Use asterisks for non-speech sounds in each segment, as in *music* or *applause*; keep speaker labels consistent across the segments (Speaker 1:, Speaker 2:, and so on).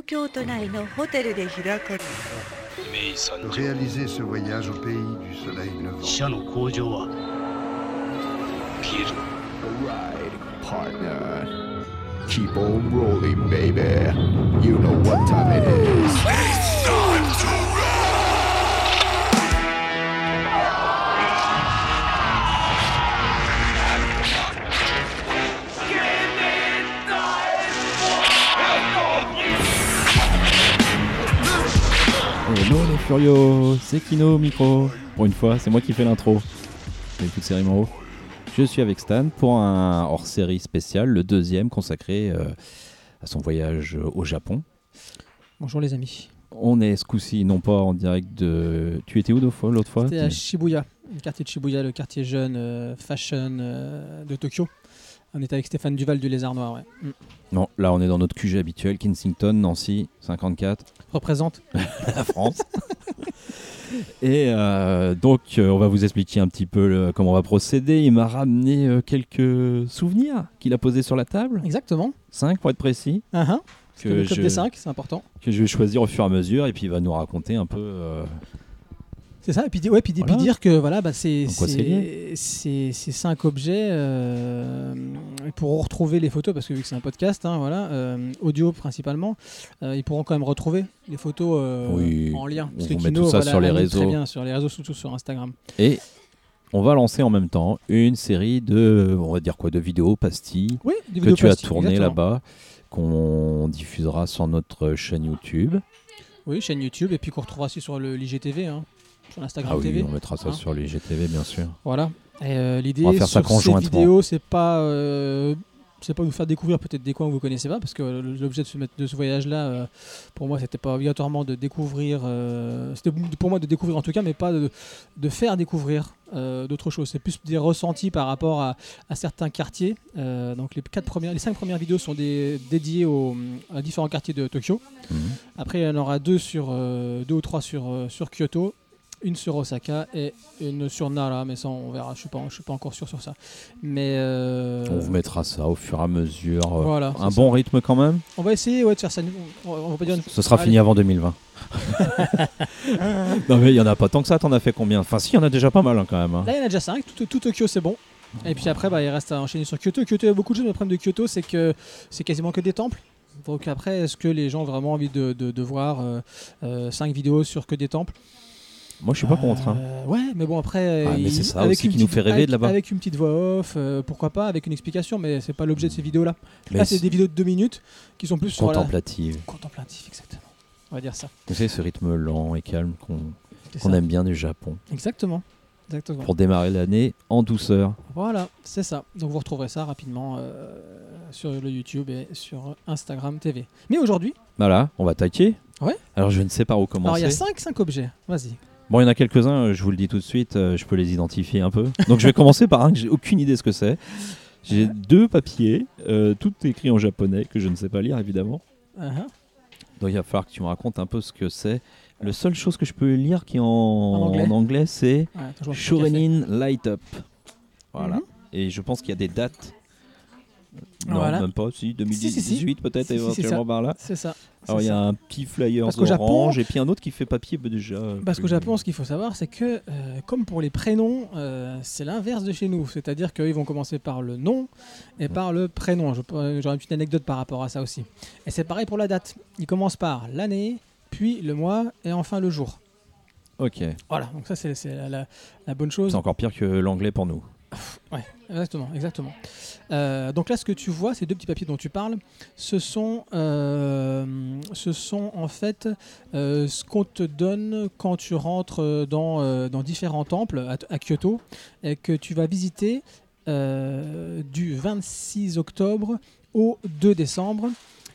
Speaker 1: 東京都内のホテルで開かれ
Speaker 2: Mai 30
Speaker 3: Réaliser ce voyage au pays du soleil levant.
Speaker 2: 死者の工場は消える
Speaker 4: Alright, partner. Keep on rolling, baby. You know what time it is.
Speaker 5: C'est Kino au micro. Pour une fois, c'est moi qui fais l'intro. Toute série. Je suis avec Stan pour un hors-série spécial, le deuxième consacré euh, à son voyage au Japon.
Speaker 6: Bonjour les amis.
Speaker 5: On est ce coup-ci non pas en direct de. Tu étais où l'autre fois, l'autre fois
Speaker 6: C'était à Shibuya, le quartier de Shibuya, le quartier jeune euh, fashion euh, de Tokyo. On était avec Stéphane Duval du Lézard Noir. Ouais. Mm.
Speaker 5: Non, là on est dans notre QG habituel, Kensington, Nancy, 54,
Speaker 6: Représente. *laughs*
Speaker 5: la France. *laughs* Et euh, donc, euh, on va vous expliquer un petit peu le- comment on va procéder. Il m'a ramené euh, quelques souvenirs qu'il a posés sur la table.
Speaker 6: Exactement.
Speaker 5: 5 pour être précis.
Speaker 6: Uh -huh.
Speaker 5: Que
Speaker 6: le club
Speaker 5: je-
Speaker 6: des 5, c'est important.
Speaker 5: que je vais choisir au fur et à mesure et puis il va nous raconter un peu euh,
Speaker 6: C'est ça. Et puis, ouais, puis, di- puis
Speaker 5: Voilà.
Speaker 6: dire que voilà, bah, c'est cinq objets euh, ils pourront retrouver les photos parce que vu que c'est un podcast, hein, voilà, euh, audio principalement, euh, ils pourront quand même retrouver les photos euh,
Speaker 5: Oui,
Speaker 6: en lien.
Speaker 5: on met tout ça sur les
Speaker 6: anime Très
Speaker 5: réseaux.
Speaker 6: bien sur les réseaux, surtout sur Instagram.
Speaker 5: et on va lancer en même temps une série de on va dire quoi de vidéos pastilles
Speaker 6: Oui, des
Speaker 5: que tu as tournées là-bas qu'on diffusera sur notre chaîne YouTube.
Speaker 6: Oui, chaîne YouTube et puis qu'on retrouvera aussi sur le l'IGTV, hein, sur l'Instagram
Speaker 5: Ah oui,
Speaker 6: TV.
Speaker 5: on mettra ça
Speaker 6: hein.
Speaker 5: sur les GTV bien sûr.
Speaker 6: Voilà. Et euh, l'idée
Speaker 5: faire ça
Speaker 6: sur ces vidéos, c'est pas, euh, c'est pas vous faire découvrir peut-être des coins que vous connaissez pas, parce que l'objet de ce, de ce voyage-là, euh, pour moi, c'était pas obligatoirement de découvrir. euh, c'était pour moi de découvrir en tout cas, mais pas de, de faire découvrir d'autres choses. C'est plus des ressentis par rapport à, à certains quartiers. Donc les quatre premières, les cinq premières vidéos sont des- dédiées aux, à différents quartiers de Tokyo.
Speaker 5: Mhm.
Speaker 6: Après, il y en aura deux sur deux ou trois sur sur Kyoto, une sur Osaka et une sur Nara. Mais ça, on verra. Je je suis pas encore sûr sur ça. Mais euh,
Speaker 5: On vous mettra ça au fur et à mesure. euh,
Speaker 6: voilà.
Speaker 5: un bon
Speaker 6: ça.
Speaker 5: rythme quand même.
Speaker 6: On va essayer ouais, de faire ça. On, on va pas dire. une-
Speaker 5: Ce sera
Speaker 6: Allez.
Speaker 5: fini avant 2020. *laughs* non mais il y en a pas tant que ça. T'en as fait combien? Enfin si, il y en a déjà pas mal hein, quand même. hein.
Speaker 6: Là, il y en a déjà 5. Tout, tout Tokyo, c'est bon. Et puis après, bah, il reste à enchaîner sur Kyoto. Kyoto, il y a beaucoup de choses. mais Le problème de Kyoto, c'est que c'est quasiment que des temples. Donc après, est-ce que les gens ont vraiment envie de, de, de voir 5 vidéos sur que des temples?
Speaker 5: Moi je suis pas contre. hein.
Speaker 6: Euh, ouais, mais bon après.
Speaker 5: Ah, mais c'est ça
Speaker 6: avec
Speaker 5: aussi
Speaker 6: une
Speaker 5: qui nous fait rêver
Speaker 6: avec-
Speaker 5: de là-bas.
Speaker 6: Avec une petite voix off, euh, pourquoi pas, avec une explication, mais c'est pas l'objet de ces vidéos-là. Là, c'est des vidéos de 2 minutes qui sont plus sur la
Speaker 5: contemplative.
Speaker 6: contemplatif, exactement. On va dire ça.
Speaker 5: Vous savez ce rythme lent et calme qu'on aime bien du Japon
Speaker 6: Exactement. Exactement.
Speaker 5: pour démarrer l'année en douceur.
Speaker 6: Voilà, c'est ça. Donc vous retrouverez ça rapidement euh, sur le YouTube et sur Instagram TV. Mais aujourd'hui,
Speaker 5: Voilà, on va taquer.
Speaker 6: Ouais.
Speaker 5: Alors je ne sais pas où
Speaker 6: alors
Speaker 5: commencer.
Speaker 6: il y a 5 cinq objets. Vas-y.
Speaker 5: Bon, il y en a quelques-uns, euh, je vous le dis tout de suite, euh, je peux les identifier un peu. Donc je vais commencer par un que j'ai aucune idée ce que c'est. J'ai deux papiers, euh, tout écrit en japonais, que je ne sais pas lire évidemment.
Speaker 6: Uh-huh.
Speaker 5: Donc il va falloir que tu me racontes un peu ce que c'est. La seule chose que je peux lire qui est en,
Speaker 6: anglais
Speaker 5: en anglais, c'est
Speaker 6: Ouais.
Speaker 5: Shorenin Light Up. Voilà.
Speaker 6: Mhm.
Speaker 5: Et je pense qu'il y a des dates. Non,
Speaker 6: Voilà.
Speaker 5: même pas, si, 2018
Speaker 6: Si, si, si.
Speaker 5: peut-être éventuellement par là.
Speaker 6: C'est ça.
Speaker 5: Alors il y
Speaker 6: ça.
Speaker 5: a un petit flyer
Speaker 6: Parce qu'au Japon-
Speaker 5: orange et puis un autre qui fait papier déjà.
Speaker 6: Parce qu'au Japon, ce qu'il faut savoir, c'est que, euh, comme pour les prénoms, euh, c'est l'inverse de chez nous. C'est-à-dire qu'ils vont commencer par le nom et par le prénom. J'aurais une petite anecdote par rapport à ça aussi. Et c'est pareil pour la date. Ils commencent par l'année, puis le mois et enfin le jour.
Speaker 5: Ok,
Speaker 6: Voilà, donc ça, c'est c'est la, la- la bonne chose.
Speaker 5: c'est encore pire que l'anglais pour nous.
Speaker 6: Ouais, exactement, exactement. Euh, donc là, ce que tu vois, ces deux petits papiers dont tu parles, ce sont, euh, ce sont en fait euh, ce qu'on te donne quand tu rentres dans, dans différents temples à, à Kyoto et que tu vas visiter du 26 octobre au 2 décembre.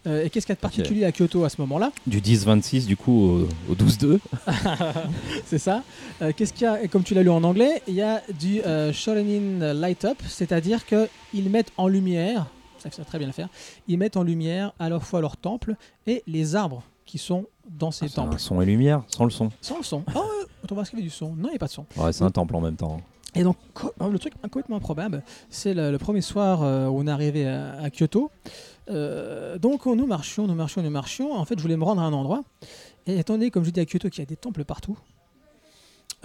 Speaker 6: Euh, et qu'est-ce qu'il y a de particulier à Kyoto à ce moment-là
Speaker 5: Du 10-26 du coup au, au 12-2. *laughs*
Speaker 6: C'est ça. Euh, Qu'est-ce qu'il y a Et comme tu l'as lu en anglais, il y a du euh, Shorenin Light Up, c'est-à-dire qu'ils mettent en lumière, ça ça très bien le faire, ils mettent en lumière à la fois leurs temples et les arbres qui sont dans ces
Speaker 5: un
Speaker 6: temples.
Speaker 5: son et lumière, sans le son.
Speaker 6: Sans le son. Oh, on va qu'il y avait du son. Non, il n'y a pas de son.
Speaker 5: Ouais, c'est un temple en même temps.
Speaker 6: Et donc, le truc complètement improbable, c'est le, le premier soir euh, où on est arrivé à, à Kyoto. Euh, donc, nous marchions, nous marchions, nous marchions. En fait, je voulais me rendre à un endroit. Et étant donné, comme je dis à Kyoto, qu'il y a des temples partout,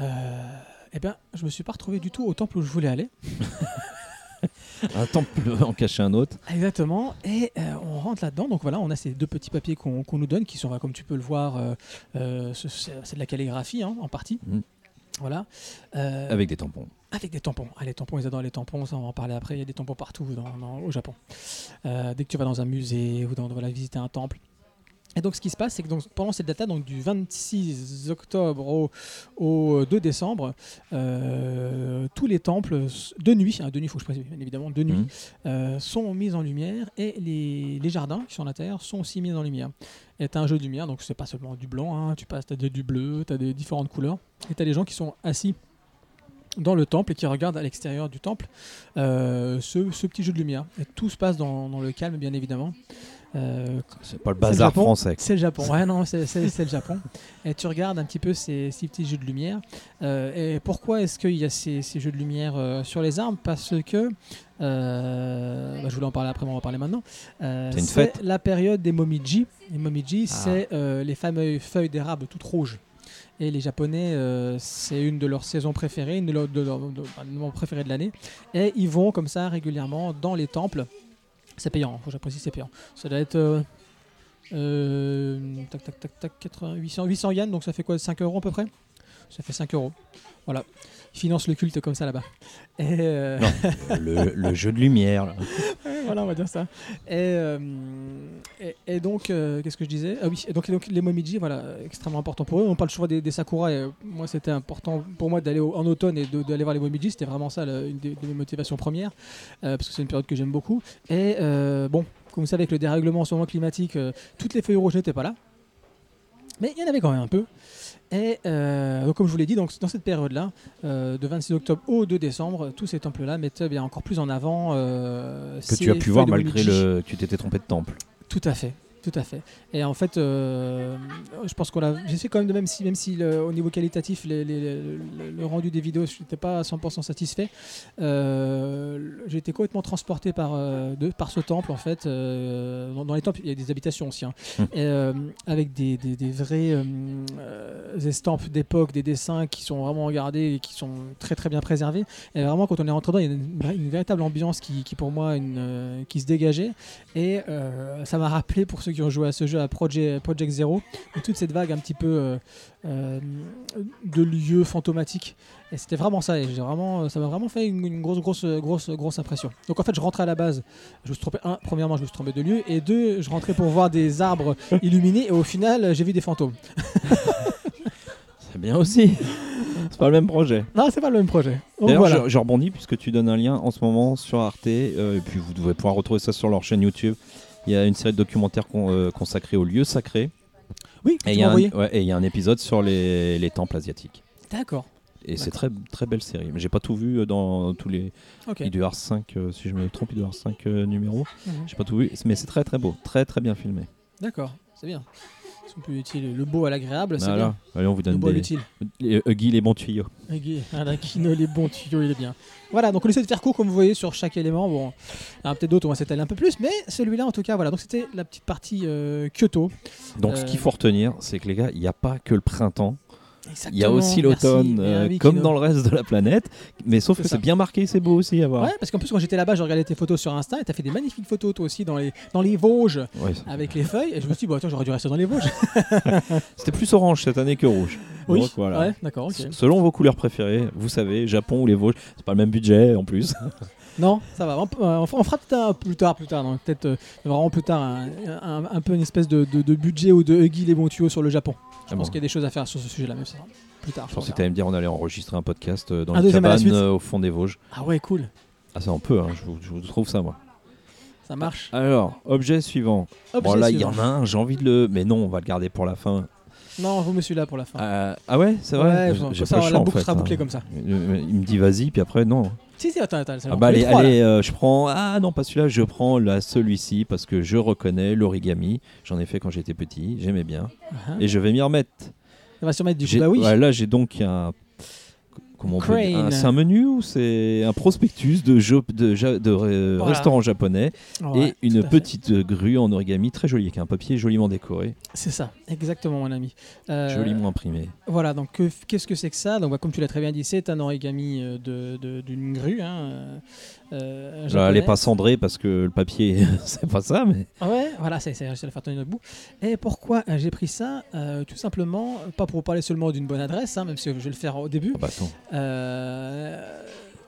Speaker 6: euh, eh bien, je me suis pas retrouvé du tout au temple où je voulais aller. *laughs*
Speaker 5: Un temple en cacher un autre.
Speaker 6: Exactement. Et euh, on rentre là-dedans. Donc voilà, on a ces deux petits papiers qu'on nous donne, qui sont, comme tu peux le voir, euh, euh, ce- c'est de la calligraphie hein, en partie.
Speaker 5: Mhm.
Speaker 6: Voilà.
Speaker 5: Avec des tampons.
Speaker 6: Avec des tampons. Ah, les tampons, ils adorent les tampons, ça on va en parler après. Il y a des tampons partout dans- dans- au Japon. Euh, dès que tu vas dans un musée ou dans, voilà, visiter un temple. Et donc ce qui se passe, c'est que donc, pendant cette date-là, donc du 26 octobre au, au 2 décembre, euh, tous les temples de nuit, hein, de nuit, il faut que je précise, bien évidemment, de nuit,
Speaker 5: Mhm.
Speaker 6: euh, sont mis en lumière et les, les jardins qui sont à l'intérieur sont aussi mis en lumière. Et tu un jeu de lumière, donc c'est pas seulement du blanc, hein, tu passes, tu as du bleu, tu as des différentes couleurs, et tu as des gens qui sont assis dans le temple et qui regardent à l'extérieur du temple euh, ce, ce petit jeu de lumière. Et tout se passe dans, dans le calme, bien évidemment. Euh,
Speaker 5: C'est pas le
Speaker 6: le
Speaker 5: bazar
Speaker 6: Japon.
Speaker 5: français.
Speaker 6: c'est le Japon. Ouais, non, c'est le Japon. Et tu regardes un petit peu ces, ces petits jeux de lumière. Euh, et pourquoi est-ce qu'il y a ces, ces jeux de lumière euh, sur les arbres? Parce que. bah, je voulais en parler après, mais on va en parler maintenant.
Speaker 5: C'est
Speaker 6: la période des momiji. Les momiji,
Speaker 5: Ah.
Speaker 6: c'est les fameuses feuilles d'érable toutes rouges. Et les Japonais, euh, c'est une de leurs saisons préférées, une de leurs de de- enfin, le moment préféré de l'année. Et ils vont comme ça régulièrement dans les temples. C'est payant, faut que j'apprécie, c'est payant. Ça doit être euh, euh, tac, tac, tac, tac, 80, 800, 800 yens, donc ça fait quoi 5 euros à peu près? Ça fait 5 euros. Voilà. Ils financent le culte comme ça là-bas. Euh,
Speaker 5: Non, *laughs* le, le jeu de lumière. là.
Speaker 6: Voilà, on va dire ça. Et, euh, et, et donc, euh, qu'est-ce que je disais? Ah oui, et donc, et donc les momiji, voilà, extrêmement important pour eux. On parle souvent des, des sakura, et euh, moi c'était important pour moi d'aller au- en automne et d'aller voir les momiji. C'était vraiment ça une des, de mes motivations premières, parce que c'est une période que j'aime beaucoup. Et bon, comme vous savez, avec le dérèglement en ce moment climatique, toutes les feuilles rouges n'étaient pas là. Mais il y en avait quand même un peu. Et euh, comme je vous l'ai dit, donc, dans cette période-là, euh, de 26 octobre au 2 décembre, tous ces temples-là mettent bien encore plus en avant euh,
Speaker 5: Que tu as pu voir malgré le. Tu t'étais trompé de temple.
Speaker 6: Tout à fait. Tout à fait. Et en fait, euh, je pense qu'on a. J'essaie quand même de même si, même si le- au niveau qualitatif, les- les- le, le rendu des vidéos, je n'étais pas à 100% satisfait. Euh, J'ai été complètement transporté par euh, de, par ce temple en fait. Euh, dans, dans les temples, il y a des habitations aussi, hein.
Speaker 5: Hum.
Speaker 6: Et, avec des, des, des vraies estampes d'époque, des dessins qui sont vraiment regardés et qui sont très très bien préservés. Et vraiment, quand on est rentré dedans, il y a une, une véritable ambiance qui, qui pour moi, une, qui se dégageait. Et ça m'a rappelé, pour ceux qui ont joué à ce jeu, à Project, Project Zero, et toute cette vague un petit peu euh, euh, de lieux fantomatiques. Et c'était vraiment ça. Et j'ai vraiment, ça m'a vraiment fait une, une grosse, grosse, grosse, grosse impression. Donc en fait, je rentrais à la base. Je me suis trompé. Un, premièrement, je me suis trompé de lieu. Et deux, je rentrais pour voir des arbres *laughs* illuminés. Et au final, j'ai vu des fantômes. *laughs*
Speaker 5: C'est bien aussi. C'est pas le même projet.
Speaker 6: Non, c'est pas le même projet. Donc
Speaker 5: D'ailleurs,
Speaker 6: voilà.
Speaker 5: je, je rebondis puisque tu donnes un lien en ce moment sur Arte euh, et puis vous devez pouvoir retrouver ça sur leur chaîne YouTube. Il y a une série de documentaires con- euh, consacrés aux lieux sacrés
Speaker 6: Oui,
Speaker 5: et il y, a un-
Speaker 6: envoyé.
Speaker 5: ouais, et il y a un épisode sur les, les temples asiatiques.
Speaker 6: D'accord.
Speaker 5: Et c'est très très belle série. Mais j'ai pas tout vu euh, dans tous les.
Speaker 6: Ok.
Speaker 5: Il doit y avoir 5, si je me trompe, il doit y avoir 5 numéros.
Speaker 6: Mhm.
Speaker 5: J'ai pas tout vu, mais c'est très très beau, très très bien filmé.
Speaker 6: D'accord. C'est bien. Ils sont plus utiles. Le beau à l'agréable, c'est
Speaker 5: Voilà.
Speaker 6: bien.
Speaker 5: Allez, on vous
Speaker 6: Le
Speaker 5: donne
Speaker 6: beau à
Speaker 5: des,
Speaker 6: l'utile.
Speaker 5: les, Huggy, les bons tuyaux.
Speaker 6: Voilà, Kino, les bons tuyaux, il est bien. Voilà, donc on essaie de faire court comme vous voyez sur chaque élément. Bon, il y en a peut-être d'autres, on va s'étaler un peu plus, mais celui-là en tout cas, voilà. Donc c'était la petite partie euh, Kyoto.
Speaker 5: Donc ce
Speaker 6: Euh,
Speaker 5: qu'il faut retenir, c'est que les gars, il n'y a pas que le printemps.
Speaker 6: Exactement.
Speaker 5: Il y a aussi l'automne,
Speaker 6: Et
Speaker 5: euh,
Speaker 6: oui,
Speaker 5: comme
Speaker 6: Kino.
Speaker 5: dans le reste de la planète. Mais sauf que c'est bien marqué, c'est beau aussi à voir.
Speaker 6: Ouais, parce qu'en plus quand j'étais là-bas, j'ai regardé tes photos sur Insta et t'as fait des magnifiques photos toi aussi dans les, dans les Vosges
Speaker 5: Ouais.
Speaker 6: avec les feuilles. Et je me suis dit, bon, attends, j'aurais dû rester dans les Vosges. *laughs*
Speaker 5: C'était plus orange cette année que rouge.
Speaker 6: Oui,
Speaker 5: Donc, voilà.
Speaker 6: ouais, d'accord,
Speaker 5: Selon vos couleurs préférées, vous savez, Japon ou les Vosges, c'est pas le même budget en plus. *laughs*
Speaker 6: Non, ça va. On, euh, on fera peut-être plus tard, plus tard, peut-être euh, vraiment plus tard, un, un- un peu une espèce de, de- de budget ou de Huggy les bons tuyaux sur le Japon. Je
Speaker 5: Ah
Speaker 6: pense
Speaker 5: bon.
Speaker 6: qu'il y a des choses à faire sur ce sujet-là, même ça. Plus tard.
Speaker 5: Je pensais
Speaker 6: on
Speaker 5: que t'allais me dire on allait enregistrer un podcast euh, dans
Speaker 6: Un
Speaker 5: les cabanes euh, au fond des Vosges.
Speaker 6: Ah ouais, cool.
Speaker 5: Ah ça on peut, hein, je, vous, je vous trouve ça moi.
Speaker 6: Ça marche.
Speaker 5: Alors, objet suivant. Bon là il y en a un, j'ai envie de le... Mais non, on va le garder pour la fin.
Speaker 6: Non, vous me suis là pour la fin.
Speaker 5: Euh, ah ouais, c'est vrai?
Speaker 6: Ouais,
Speaker 5: J'ai-
Speaker 6: ça, la
Speaker 5: en
Speaker 6: boucle
Speaker 5: fait.
Speaker 6: sera
Speaker 5: hein.
Speaker 6: bouclée comme ça.
Speaker 5: Il me dit vas-y, puis après non.
Speaker 6: Si, si, attends, attends.
Speaker 5: Ah bah allez, allez euh, je prends. Ah non, pas celui-là, je prends là, celui-ci parce que je reconnais l'origami. J'en ai fait quand j'étais petit, j'aimais bien.
Speaker 6: Uh-huh.
Speaker 5: Et je vais m'y remettre.
Speaker 6: Ça va sûrement être du coup. Bah oui.
Speaker 5: là, j'ai donc un. Comment on peut dire
Speaker 6: Crane.
Speaker 5: un- C'est un menu ou c'est un prospectus de, jo- de, ja- de euh,
Speaker 6: Voilà.
Speaker 5: restaurant japonais
Speaker 6: Ouais,
Speaker 5: et une petite grue en origami très jolie avec un papier joliment décoré,
Speaker 6: C'est ça, exactement, mon ami. Euh,
Speaker 5: joliment imprimé.
Speaker 6: Voilà, donc que- qu'est-ce que c'est que ça? Donc, bah, comme tu l'as très bien dit, c'est un origami euh, de- de- d'une grue. Hein, euh,
Speaker 5: elle n'est pas cendrée parce que le papier, *laughs* c'est pas ça, mais
Speaker 6: Ouais, voilà, c'est à le faire tenir debout. Et pourquoi euh, j'ai pris ça Euh, Tout simplement, pas pour parler seulement d'une bonne adresse, hein, même si je vais le faire au début.
Speaker 5: ah bah, attends.
Speaker 6: Euh,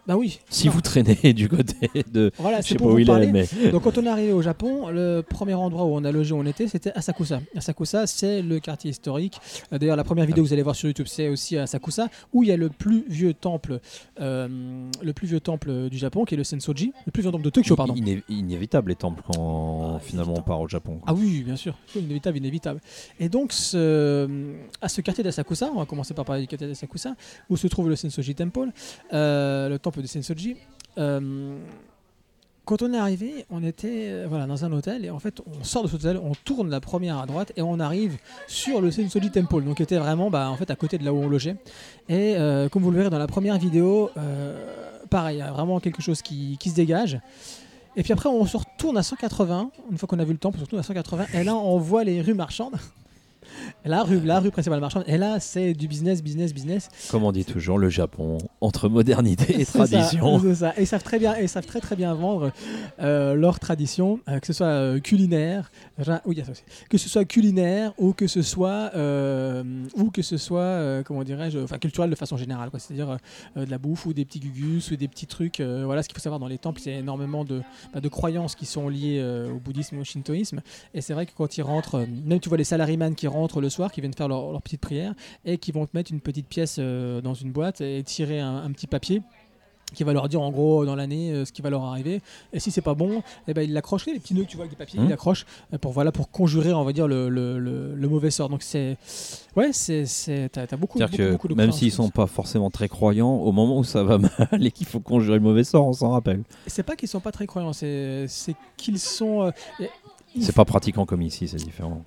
Speaker 6: bah oui.
Speaker 5: Si
Speaker 6: Non.
Speaker 5: vous traînez *laughs* du côté de.
Speaker 6: Voilà,
Speaker 5: Je
Speaker 6: c'est
Speaker 5: sais pas où il
Speaker 6: parler.
Speaker 5: est, mais. *laughs*
Speaker 6: Donc quand on est arrivé au Japon, le premier endroit où on a logé où on était, c'était Asakusa. Asakusa, c'est le quartier historique. Euh, D'ailleurs, la première vidéo que vous allez voir sur YouTube, c'est aussi à Asakusa, où il y a le plus vieux temple, euh, le plus vieux temple du Japon, qui est le Sensoji, le plus vieux temple de Tokyo, pardon.
Speaker 5: Iné- inévitable les temples quand
Speaker 6: Ah,
Speaker 5: finalement on part au Japon. quoi.
Speaker 6: Ah oui, bien sûr, inévitable, inévitable. Et donc, ce- à ce quartier d'Asakusa, on va commencer par parler du quartier d'Asakusa, où se trouve le Sensoji Temple, euh, le temple de Sensoji. Euh, quand on est arrivé, on était euh, voilà, dans un hôtel, et en fait, on sort de cet hôtel, on tourne la première à droite, et on arrive sur le Sensoji Temple, donc qui était vraiment bah, en fait, à côté de là où on logeait. Et euh, comme vous le verrez dans la première vidéo, pareil, vraiment quelque chose qui, qui se dégage. Et puis après, on se retourne à 180. Une fois qu'on a vu le temple, on se retourne à 180. Et là, on voit les rues marchandes. La rue, la rue principale marchande. Et là, c'est du business, business, business.
Speaker 5: Comme on dit toujours, le Japon, entre modernité et
Speaker 6: C'est ça,
Speaker 5: tradition.
Speaker 6: c'est ça. Et ils savent très bien, et ils savent très très bien vendre euh, leur tradition, euh, que ce soit euh, culinaire, oui, ça aussi. que ce soit culinaire ou que ce soit euh, ou que ce soit comment dirais-je, enfin culturel de façon générale. C'est-à-dire de la bouffe ou des petits gugus ou des petits trucs. voilà, ce qu'il faut savoir dans les temples, il y a énormément de, bah, de croyances qui sont liées au bouddhisme et au shintoïsme. Et c'est vrai que quand ils rentrent, même tu vois les salaryman qui rentrent le soir, qui viennent faire leur, leur petite prière et qui vont te mettre une petite pièce euh, dans une boîte et tirer un, un petit papier qui va leur dire en gros dans l'année euh, ce qui va leur arriver et si c'est pas bon eh ben ils l'accrochent les petits nœuds que tu vois avec des papiers
Speaker 5: Mhm.
Speaker 6: ils l'accrochent euh, pour voilà pour conjurer on va dire le, le, le- le mauvais sort donc c'est ouais c'est t'as, beaucoup, beaucoup,
Speaker 5: que
Speaker 6: beaucoup de
Speaker 5: même s'ils sont pas forcément très croyants, au moment où ça va *laughs* mal et qu'il faut conjurer le mauvais sort, on s'en rappelle.
Speaker 6: c'est pas qu'ils sont pas très croyants c'est qu'ils sont euh,
Speaker 5: C'est pas pratiquant comme ici, c'est différent.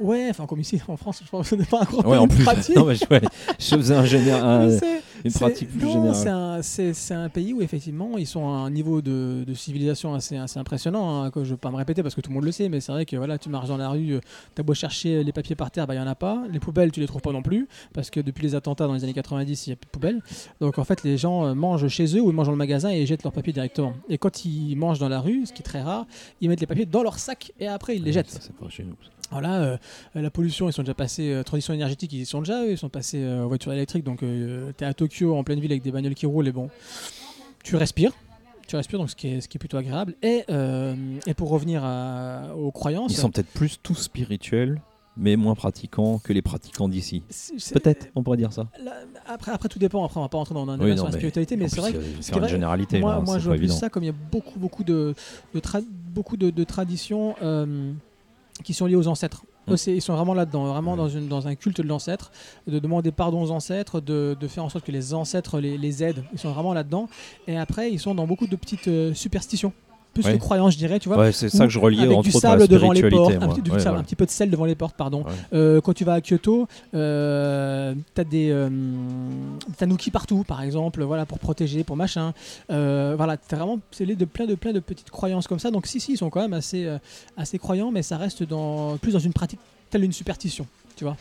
Speaker 6: Ouais enfin comme ici en France je pense que ce n'est pas un grand
Speaker 5: Ouais, en plus, *laughs*
Speaker 6: pratique.
Speaker 5: non, mais je, ouais, je faisais un général, un- une pratique plus
Speaker 6: non,
Speaker 5: générale.
Speaker 6: c'est un- C'est c'est un pays où effectivement ils sont à un niveau de, de civilisation assez, assez impressionnant. hein, que je ne vais pas me répéter parce que tout le monde le sait, mais c'est vrai que voilà, tu marches dans la rue, tu as beau chercher les papiers par terre, il n'y en a pas. Les poubelles, tu les trouves pas non plus parce que depuis les attentats dans les années 90, il n'y a plus de poubelles. Donc en fait, les gens euh, mangent chez eux ou ils mangent dans le magasin et ils jettent leurs papiers directement. Et quand ils mangent dans la rue, ce qui est très rare, ils mettent les papiers dans leur sac et après ils les jettent.
Speaker 5: Ça, c'est pas chez nous. ça.
Speaker 6: Voilà, euh, la pollution, ils sont déjà passés, euh, transition énergétique, ils sont déjà, eux, ils sont passés euh, aux voitures électriques, donc euh, tu es à Tokyo en pleine ville avec des bagnoles qui roulent et bon, tu respires, tu respires, donc ce qui est, ce qui est plutôt agréable. Et, euh, et pour revenir à- aux croyances,
Speaker 5: Ils sont peut-être plus tous spirituels, mais moins pratiquants que les pratiquants d'ici. Peut-être, on pourrait dire ça.
Speaker 6: là, après, après tout dépend, après on va pas rentrer dans un
Speaker 5: Oui,
Speaker 6: débat
Speaker 5: non,
Speaker 6: sur la spiritualité, mais
Speaker 5: En
Speaker 6: c'est vrai que
Speaker 5: euh,
Speaker 6: ce
Speaker 5: c'est une
Speaker 6: vrai-
Speaker 5: généralité,
Speaker 6: moi,
Speaker 5: là,
Speaker 6: moi
Speaker 5: c'est
Speaker 6: je vois ça comme il y a beaucoup, beaucoup de, de, beaucoup de, de traditions euh, qui sont liées aux ancêtres.
Speaker 5: Mm.
Speaker 6: Eux, c'est- ils sont vraiment là-dedans, vraiment
Speaker 5: Ouais.
Speaker 6: dans, une, dans un culte de l'ancêtre, de demander pardon aux ancêtres, de, de faire en sorte que les ancêtres les, les aident. Ils sont vraiment là-dedans. Et après, ils sont dans beaucoup de petites euh, superstitions. Plus
Speaker 5: Ouais.
Speaker 6: je dirais, tu vois.
Speaker 5: Ouais, c'est ça que je reliais
Speaker 6: avec du sable devant les portes, un petit, du
Speaker 5: Ouais,
Speaker 6: sable,
Speaker 5: voilà.
Speaker 6: un petit peu de sel devant les portes, pardon. Euh, quand tu vas à Kyoto, euh, t'as des euh, tanuki partout, par exemple, voilà pour protéger, pour machin. Euh, voilà, t'as vraiment lié de plein de plein de petites croyances comme ça. Donc si si, ils sont quand même assez euh, assez croyants, mais ça reste dans plus dans une pratique telle une superstition, tu vois.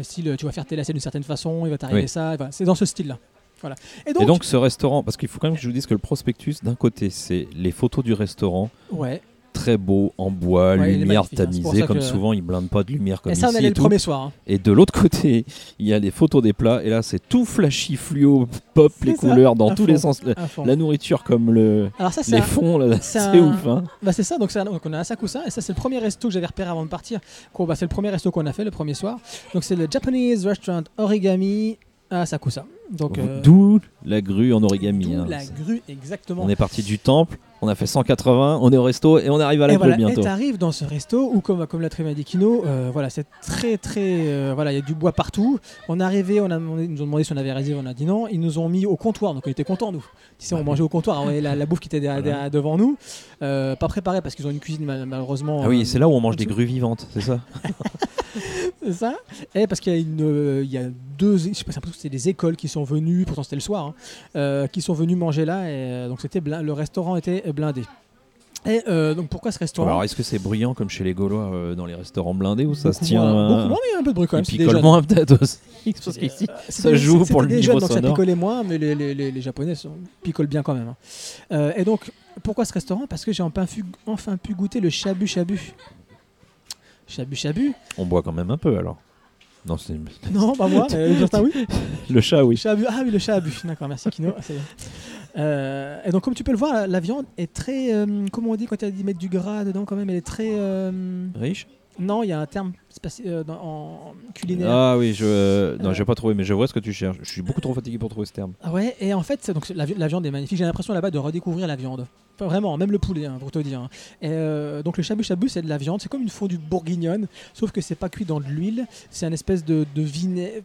Speaker 6: Style, tu vas faire tes lacets d'une certaine façon, il va t'arriver
Speaker 5: Oui.
Speaker 6: ça. voilà, c'est dans ce style-là. Voilà. Et donc,
Speaker 5: Et donc ce restaurant, parce qu'il faut quand même que je vous dise que le prospectus, d'un côté, c'est les photos du restaurant,
Speaker 6: ouais.
Speaker 5: très beau, en bois,
Speaker 6: Ouais,
Speaker 5: lumière
Speaker 6: hein.
Speaker 5: Tamisée,
Speaker 6: ça
Speaker 5: comme souvent ils blindent pas de lumière comme
Speaker 6: Et ça, on
Speaker 5: ici et
Speaker 6: le
Speaker 5: tout.
Speaker 6: premier soir. hein.
Speaker 5: Et de l'autre côté, il y a les photos des plats, et là c'est tout flashy, fluo, pop, les
Speaker 6: ça,
Speaker 5: couleurs dans
Speaker 6: à
Speaker 5: tous
Speaker 6: fond,
Speaker 5: les sens. La nourriture comme le,
Speaker 6: Alors ça,
Speaker 5: les
Speaker 6: un-
Speaker 5: fonds,
Speaker 6: c'est un-
Speaker 5: ouf. Hein.
Speaker 6: Bah c'est ça, donc, un- donc on a Asakusa, et ça c'est le premier resto que j'avais repéré avant de partir. Bah, c'est le premier resto qu'on a fait le premier soir. Donc c'est le Japanese Restaurant Origami à Asakusa. Donc euh,
Speaker 5: D'où la grue en origami.
Speaker 6: d'où
Speaker 5: hein.
Speaker 6: la grue exactement.
Speaker 5: On est parti du temple, on a fait 180, on est au resto et on arrive à la
Speaker 6: et
Speaker 5: grue
Speaker 6: voilà,
Speaker 5: bientôt.
Speaker 6: et t'arrives dans ce resto où, comme, comme l'a très bien dit Kino, euh, voilà, c'est très très. euh, voilà, il y a du bois partout. On est arrivé, on a ils nous ont demandé si on avait réservé, on a dit non. Ils nous ont mis au comptoir, donc on était contents, nous. Tu sais, on mangeait au comptoir, on voyait la, la bouffe qui était derrière-
Speaker 5: Voilà.
Speaker 6: derrière- devant nous. Pas préparée parce qu'ils ont une cuisine mal- malheureusement.
Speaker 5: Ah oui, c'est là où on mange des *laughs* grues vivantes, c'est ça? *laughs*
Speaker 6: C'est ça? Et parce qu'il y a une, euh, il y a deux, je sais pas, c'était des écoles qui sont venues, pourtant c'était le soir, hein, euh, qui sont venues manger là. Et euh, donc c'était le restaurant était blindé. Et euh, donc pourquoi ce restaurant?
Speaker 5: Alors, est-ce que c'est bruyant comme chez les Gaulois euh, dans les restaurants blindés ou ça se
Speaker 6: Beaucoup
Speaker 5: tient
Speaker 6: moins- beaucoup moins, mais il y a un peu de bruit quand même.
Speaker 5: Il
Speaker 6: c'est des
Speaker 5: picole
Speaker 6: jeunes.
Speaker 5: moins peut-être aussi. *laughs* Parce qu'ici, ça joue pour le niveau
Speaker 6: jeunes, donc ça
Speaker 5: sonore.
Speaker 6: picolait moins, mais les, les- les- les Japonais sont, picolent bien quand même. hein. Euh, et donc, pourquoi ce restaurant? Parce que j'ai enfin, pu- enfin pu goûter le shabu shabu. Shabu shabu
Speaker 5: On boit quand même un peu alors. Non, c'est *laughs*
Speaker 6: Non, pas moi, mais Justin, oui.
Speaker 5: le chat, oui.
Speaker 6: Shabu, ah oui, le shabu. D'accord, merci Kino. bien. Euh, et donc, comme tu peux le voir, la, la viande est très. euh, comment on dit quand il y a dit mettre du gras dedans quand même Elle est très. euh,
Speaker 5: Riche?
Speaker 6: Non, il y a un terme euh, dans- en culinaire.
Speaker 5: Ah oui, je. euh, Non,
Speaker 6: Euh.
Speaker 5: j'ai pas trouvé, mais je vois ce que tu cherches. Je suis beaucoup trop fatigué pour trouver ce terme.
Speaker 6: Ah ouais, et en fait, donc, la, vi- la viande est magnifique. J'ai l'impression là-bas de redécouvrir la viande. Enfin, vraiment, même le poulet, hein, pour te dire. hein. Et, euh, donc le shabu shabu, c'est de la viande. C'est comme une fondue bourguignonne, sauf que c'est pas cuit dans de l'huile. C'est un espèce de, de vinaigre.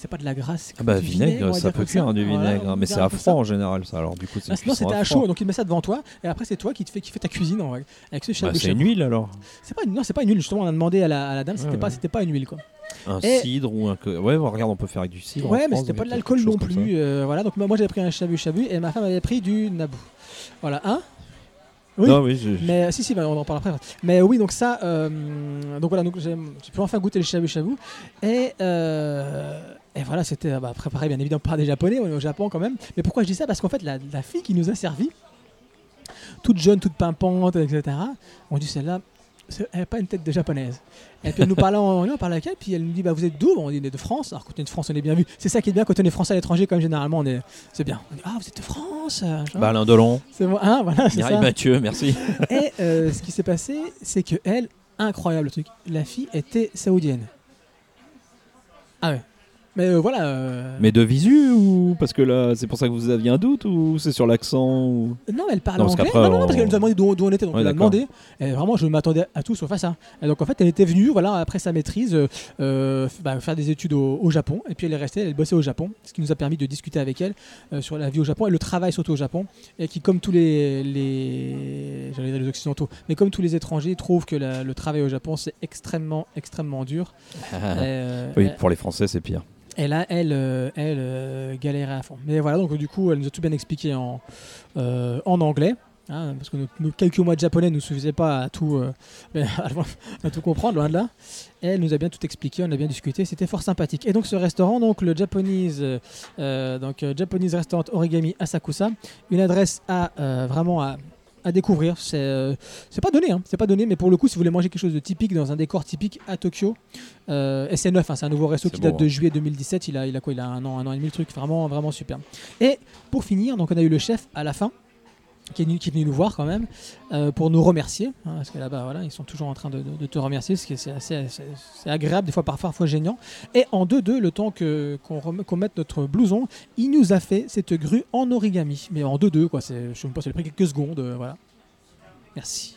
Speaker 6: C'est pas de la c'est
Speaker 5: Ah bah,
Speaker 6: du
Speaker 5: vinaigre, ça peut cuire hein, du vinaigre,
Speaker 6: on
Speaker 5: hein, mais c'est
Speaker 6: ça.
Speaker 5: en général, ça. Alors, du coup, c'est
Speaker 6: Ah,
Speaker 5: cuisson
Speaker 6: c'était à chaud, donc il met ça devant toi, et après c'est toi qui te fais, qui fait ta cuisine en vrai, avec ce
Speaker 5: Bah, c'est une huile alors.
Speaker 6: C'est pas une, non, c'est pas une huile. Justement, on a demandé à la, à la dame, c'était
Speaker 5: Ouais,
Speaker 6: pas,
Speaker 5: ouais.
Speaker 6: c'était pas une huile quoi.
Speaker 5: Un
Speaker 6: Et-
Speaker 5: cidre ou un. Ouais, regarde, on peut faire avec du cidre.
Speaker 6: Ouais, mais c'était pas de l'alcool non plus. euh, voilà, donc moi j'avais pris un shabu shabu et ma femme avait pris du nabou. Voilà, hein? Oui.
Speaker 5: Non, oui, je-
Speaker 6: Mais si, si, bah, on en parle après. Mais oui, donc ça, euh, donc voilà, donc j'ai pu enfin goûter le shabu shabu et euh, et voilà, c'était bah, préparé bien évidemment par des japonais, on est au Japon quand même. Mais pourquoi je dis ça? Parce qu'en fait, la, la fille qui nous a servi, toute jeune, toute pimpante, etc. On dit celle-là, elle n'a pas une tête de japonaise. Et puis elle nous parlait en anglais, on parlait avec elle, puis elle nous dit bah vous êtes d'où? On dit on est de France. Alors quand on est de France, on est bien vu. C'est ça qui est bien quand on est français à l'étranger, comme généralement on est, c'est bien. On dit ah vous êtes de France. euh.
Speaker 5: Bah, Delon,
Speaker 6: c'est bon, hein, voilà, c'est
Speaker 5: Mireille
Speaker 6: ça.
Speaker 5: Mathieu, merci. *laughs*
Speaker 6: Et euh, ce qui s'est passé, c'est que elle, incroyable truc, la fille était saoudienne. Ah ouais. Mais euh, voilà. euh,
Speaker 5: Mais de visu ou parce que là, c'est pour ça que vous aviez un doute ou c'est sur l'accent ou...
Speaker 6: Non, elle parlait
Speaker 5: Non,
Speaker 6: anglais. Non, non, non,
Speaker 5: on-
Speaker 6: parce qu'elle nous a demandé d'où, on était. Donc
Speaker 5: Ouais,
Speaker 6: elle a demandé. Et vraiment, je m'attendais à tout sauf à ça. Et donc en fait, elle était venue, voilà, après sa maîtrise, euh, bah, faire des études au, au Japon. Et puis elle est restée, elle bossait au Japon, ce qui nous a permis de discuter avec elle euh, sur la vie au Japon et le travail surtout au Japon. Et qui, comme tous les, les, j'allais dire les occidentaux, mais comme tous les étrangers, trouvent que la- le travail au Japon c'est extrêmement, extrêmement dur. *laughs* Euh,
Speaker 5: oui, pour les Français, c'est pire.
Speaker 6: Et là, elle, euh, elle euh, galérait à fond. Mais voilà, donc du coup, elle nous a tout bien expliqué en, euh, en anglais. hein, parce que nos, quelques mois de japonais ne suffisaient pas à tout, euh, *laughs* à tout comprendre, loin de là. Et elle nous a bien tout expliqué, on a bien discuté, c'était fort sympathique. Et donc ce restaurant, donc le Japanese, euh, euh, donc, euh, Japanese Restaurant Origami Asakusa, une adresse à euh, vraiment à, à découvrir. C'est euh, pas donné, hein, c'est pas donné, mais pour le coup, si vous voulez manger quelque chose de typique dans un décor typique à Tokyo, euh, et c'est neuf, hein, c'est un nouveau resto qui date de
Speaker 5: hein.
Speaker 6: juillet 2017. Il a, il a quoi Il a un an, un an et demi le truc, vraiment, vraiment super. Et pour finir, donc on a eu le chef à la fin. Qui est, venu, qui est venu nous voir quand même euh, pour nous remercier hein, parce que là-bas voilà ils sont toujours en train de, te remercier ce qui est assez c'est- agréable des fois parfois parfois gênant. Et en 2-2 le temps que qu'on mette notre blouson il nous a fait cette grue en origami. Mais en 2-2 quoi c'est je même pas ça a pris quelques secondes euh, voilà. Merci.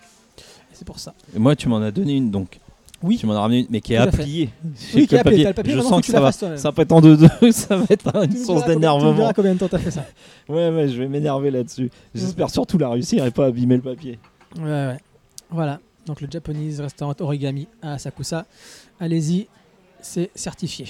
Speaker 6: C'est pour ça.
Speaker 5: Et moi, tu m'en as donné une donc.
Speaker 6: Oui.
Speaker 5: Tu m'en as ramené une, mais qui est
Speaker 6: Tout à. Oui, qui est le papier,
Speaker 5: Je sens que ça va, ça va être en deux deux, *laughs* ça va être une source
Speaker 6: tu
Speaker 5: d'énervement.
Speaker 6: combien de temps t'as fait ça *laughs*
Speaker 5: Ouais, ouais, je vais m'énerver là-dessus. J'espère surtout la réussir et pas abîmer le papier.
Speaker 6: Ouais, ouais. Voilà. Donc le Japanese Restaurant Origami à Asakusa. Allez-y, c'est certifié.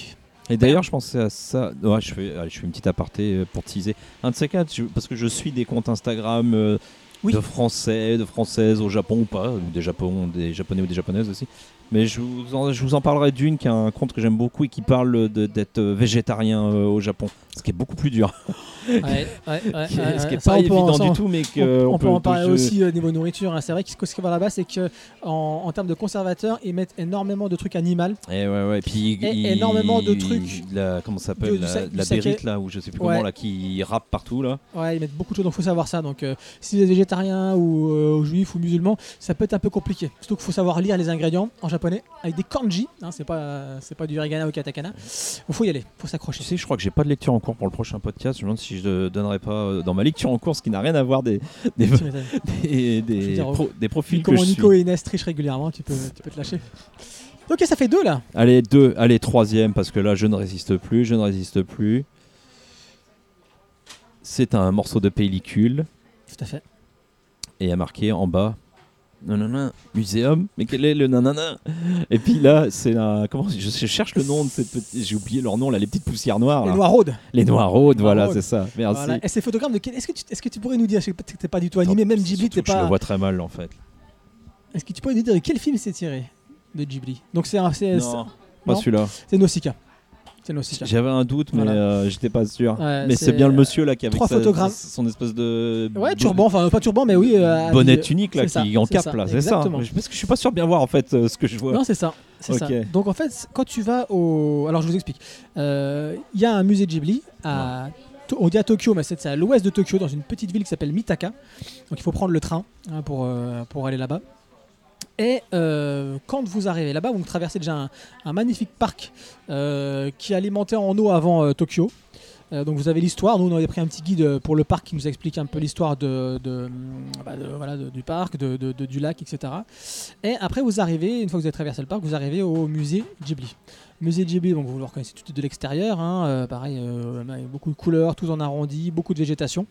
Speaker 5: Et d'ailleurs, je pensais à ça. Ouais, je fais, allez, je fais une petite aparté euh, pour teaser. Un de ces quatre, je- parce que je suis des comptes Instagram euh,
Speaker 6: Oui.
Speaker 5: de Français, de Françaises au Japon ou pas, ou des, Japon, des Japonais ou des Japonaises aussi. Mais je vous en, je vous en parlerai d'une qui a un compte que j'aime beaucoup et qui parle d'être euh, végétarien euh, au Japon. Ce qui est beaucoup plus dur. *laughs*
Speaker 6: Ouais, ouais, ouais, ouais,
Speaker 5: ce qui est
Speaker 6: Ça,
Speaker 5: pas évident du tout, mais
Speaker 6: On,
Speaker 5: que
Speaker 6: on peut en parler
Speaker 5: je-
Speaker 6: aussi au niveau nourriture. hein. C'est vrai que ce qu'il voir là-bas, c'est que en, en termes de conservateurs, ils mettent énormément de trucs animaux.
Speaker 5: Et ouais, ouais. Puis
Speaker 6: Et
Speaker 5: il-
Speaker 6: énormément de trucs.
Speaker 5: La, comment ça s'appelle La, bérite là, ou je sais plus comment là, qui rappe partout là.
Speaker 6: Ouais, ils mettent beaucoup de choses, donc faut savoir ça. Donc, euh, si vous êtes végétarien ou, euh, ou juif ou musulman, ça peut être un peu compliqué. Surtout qu'il faut savoir lire les ingrédients en japonais avec des kanji. Hein, c'est pas, c'est pas du hiragana ou katakana. Il faut y aller, faut
Speaker 5: Tu
Speaker 6: s'accrocher.
Speaker 5: sais, je crois que j'ai pas de lecture en cours pour le prochain podcast. Je me demande si je donnerais pas euh, dans ma lecture en cours, ce qui n'a rien à voir des, des,
Speaker 6: Tu *laughs*
Speaker 5: des, des
Speaker 6: Je veux dire,
Speaker 5: pro- des profils que je
Speaker 6: Nico
Speaker 5: suis.
Speaker 6: et Inès trichent régulièrement, tu peux, tu peux te lâcher. Ok, ça fait deux là.
Speaker 5: Allez, deux, allez, troisième, parce que là, je ne résiste plus, je ne résiste plus. C'est un morceau de pellicule
Speaker 6: Tout à fait.
Speaker 5: et il y a marqué en bas nanana, muséum, mais quel est le nanana? Et puis là, c'est la. Comment je, je cherche le nom de cette petite. J'ai oublié leur nom, là, les petites poussières noires.
Speaker 6: Les. Noirs
Speaker 5: Les noirs voilà, c'est ça. Merci.
Speaker 6: Voilà. Et ces photogrammes de quel... Est-ce que, tu... est-ce que tu pourrais nous dire, je sais pas que t'es pas du tout animé, même Ghibli, t'es
Speaker 5: que Je le
Speaker 6: pas.
Speaker 5: vois très mal en fait.
Speaker 6: Est-ce que tu pourrais nous dire de quel film c'est tiré de Ghibli? Donc c'est un... c'est
Speaker 5: Non, pas
Speaker 6: non
Speaker 5: celui-là.
Speaker 6: c'est Nausicaa. C'est.
Speaker 5: J'avais un doute, mais
Speaker 6: Voilà.
Speaker 5: euh, j'étais pas sûr.
Speaker 6: Ouais,
Speaker 5: mais
Speaker 6: c'est-
Speaker 5: c'est bien le monsieur là qui avait
Speaker 6: trois photogrammes.
Speaker 5: son espèce de.
Speaker 6: Ouais, turban, enfin pas turban, mais oui. euh,
Speaker 5: Bonnet unique là
Speaker 6: c'est ça,
Speaker 5: qui en
Speaker 6: c'est
Speaker 5: cap
Speaker 6: ça,
Speaker 5: là, c'est ça.
Speaker 6: exactement.
Speaker 5: Parce que je suis pas sûr de bien voir en fait euh, ce que je vois.
Speaker 6: Non, c'est ça. C'est ça.
Speaker 5: Ok.
Speaker 6: Donc en fait, quand tu vas au. Alors je vous explique. Euh, Il y a un musée Ghibli à. To- On dit à Tokyo, mais c'est c'est à l'ouest de Tokyo, dans une petite ville qui s'appelle Mitaka. Donc il faut prendre le train hein, pour, euh, pour aller là-bas. Et euh, quand vous arrivez là-bas, vous traversez déjà un, magnifique parc euh, qui est alimenté en eau avant euh, Tokyo. Donc vous avez l'histoire. Nous, on avait pris un petit guide pour le parc qui nous explique un peu l'histoire bah, du parc, du lac, etc. Et après, vous arrivez, une fois que vous avez traversé le parc, vous arrivez au musée Ghibli. Musée Ghibli, donc vous le reconnaissez tout de l'extérieur. hein, pareil, beaucoup de couleurs, tout en arrondi, beaucoup de végétation.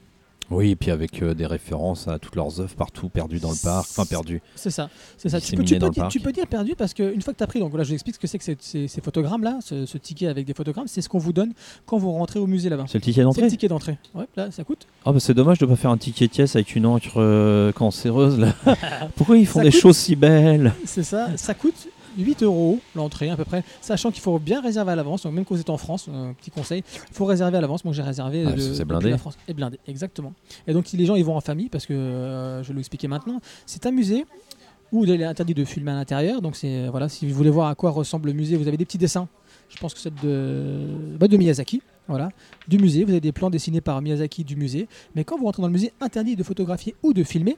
Speaker 5: Oui, et puis avec euh, des références à toutes leurs œuvres partout perdues dans le parc, enfin perdues.
Speaker 6: C'est ça, c'est ça. Tu peux, tu, dire,
Speaker 5: parc.
Speaker 6: tu peux dire perdu parce qu'une fois que tu as pris, donc là je vous explique ce que c'est que ces, ces- ces photogrammes-là, ce, ce ticket avec des photogrammes, c'est ce qu'on vous donne quand vous rentrez au musée là-bas.
Speaker 5: C'est le ticket
Speaker 6: C'est le
Speaker 5: d'entrée.
Speaker 6: ticket d'entrée. Ouais, là ça coûte.
Speaker 5: Ah bah c'est dommage de pas faire un ticket tièce avec une encre euh, cancéreuse là. *laughs* Pourquoi ils font
Speaker 6: Ça
Speaker 5: des
Speaker 6: coûte-
Speaker 5: choses si belles?
Speaker 6: C'est ça, ça coûte 8 euros l'entrée à peu près, sachant qu'il faut bien réserver à l'avance. Donc même quand vous êtes en France, un petit conseil, il faut réserver à l'avance. Moi j'ai réservé
Speaker 5: Ah,
Speaker 6: de-
Speaker 5: blindé.
Speaker 6: la France. Et blindé, exactement. Et donc si les gens ils vont en famille, parce que euh, je vais l'expliquer maintenant, c'est un musée où il est interdit de filmer à l'intérieur. Donc c'est voilà, si vous voulez voir à quoi ressemble le musée, vous avez des petits dessins. Je pense que c'est de, bah, de Miyazaki. Voilà, du musée. Vous avez des plans dessinés par Miyazaki du musée. Mais quand vous rentrez dans le musée, interdit de photographier ou de filmer.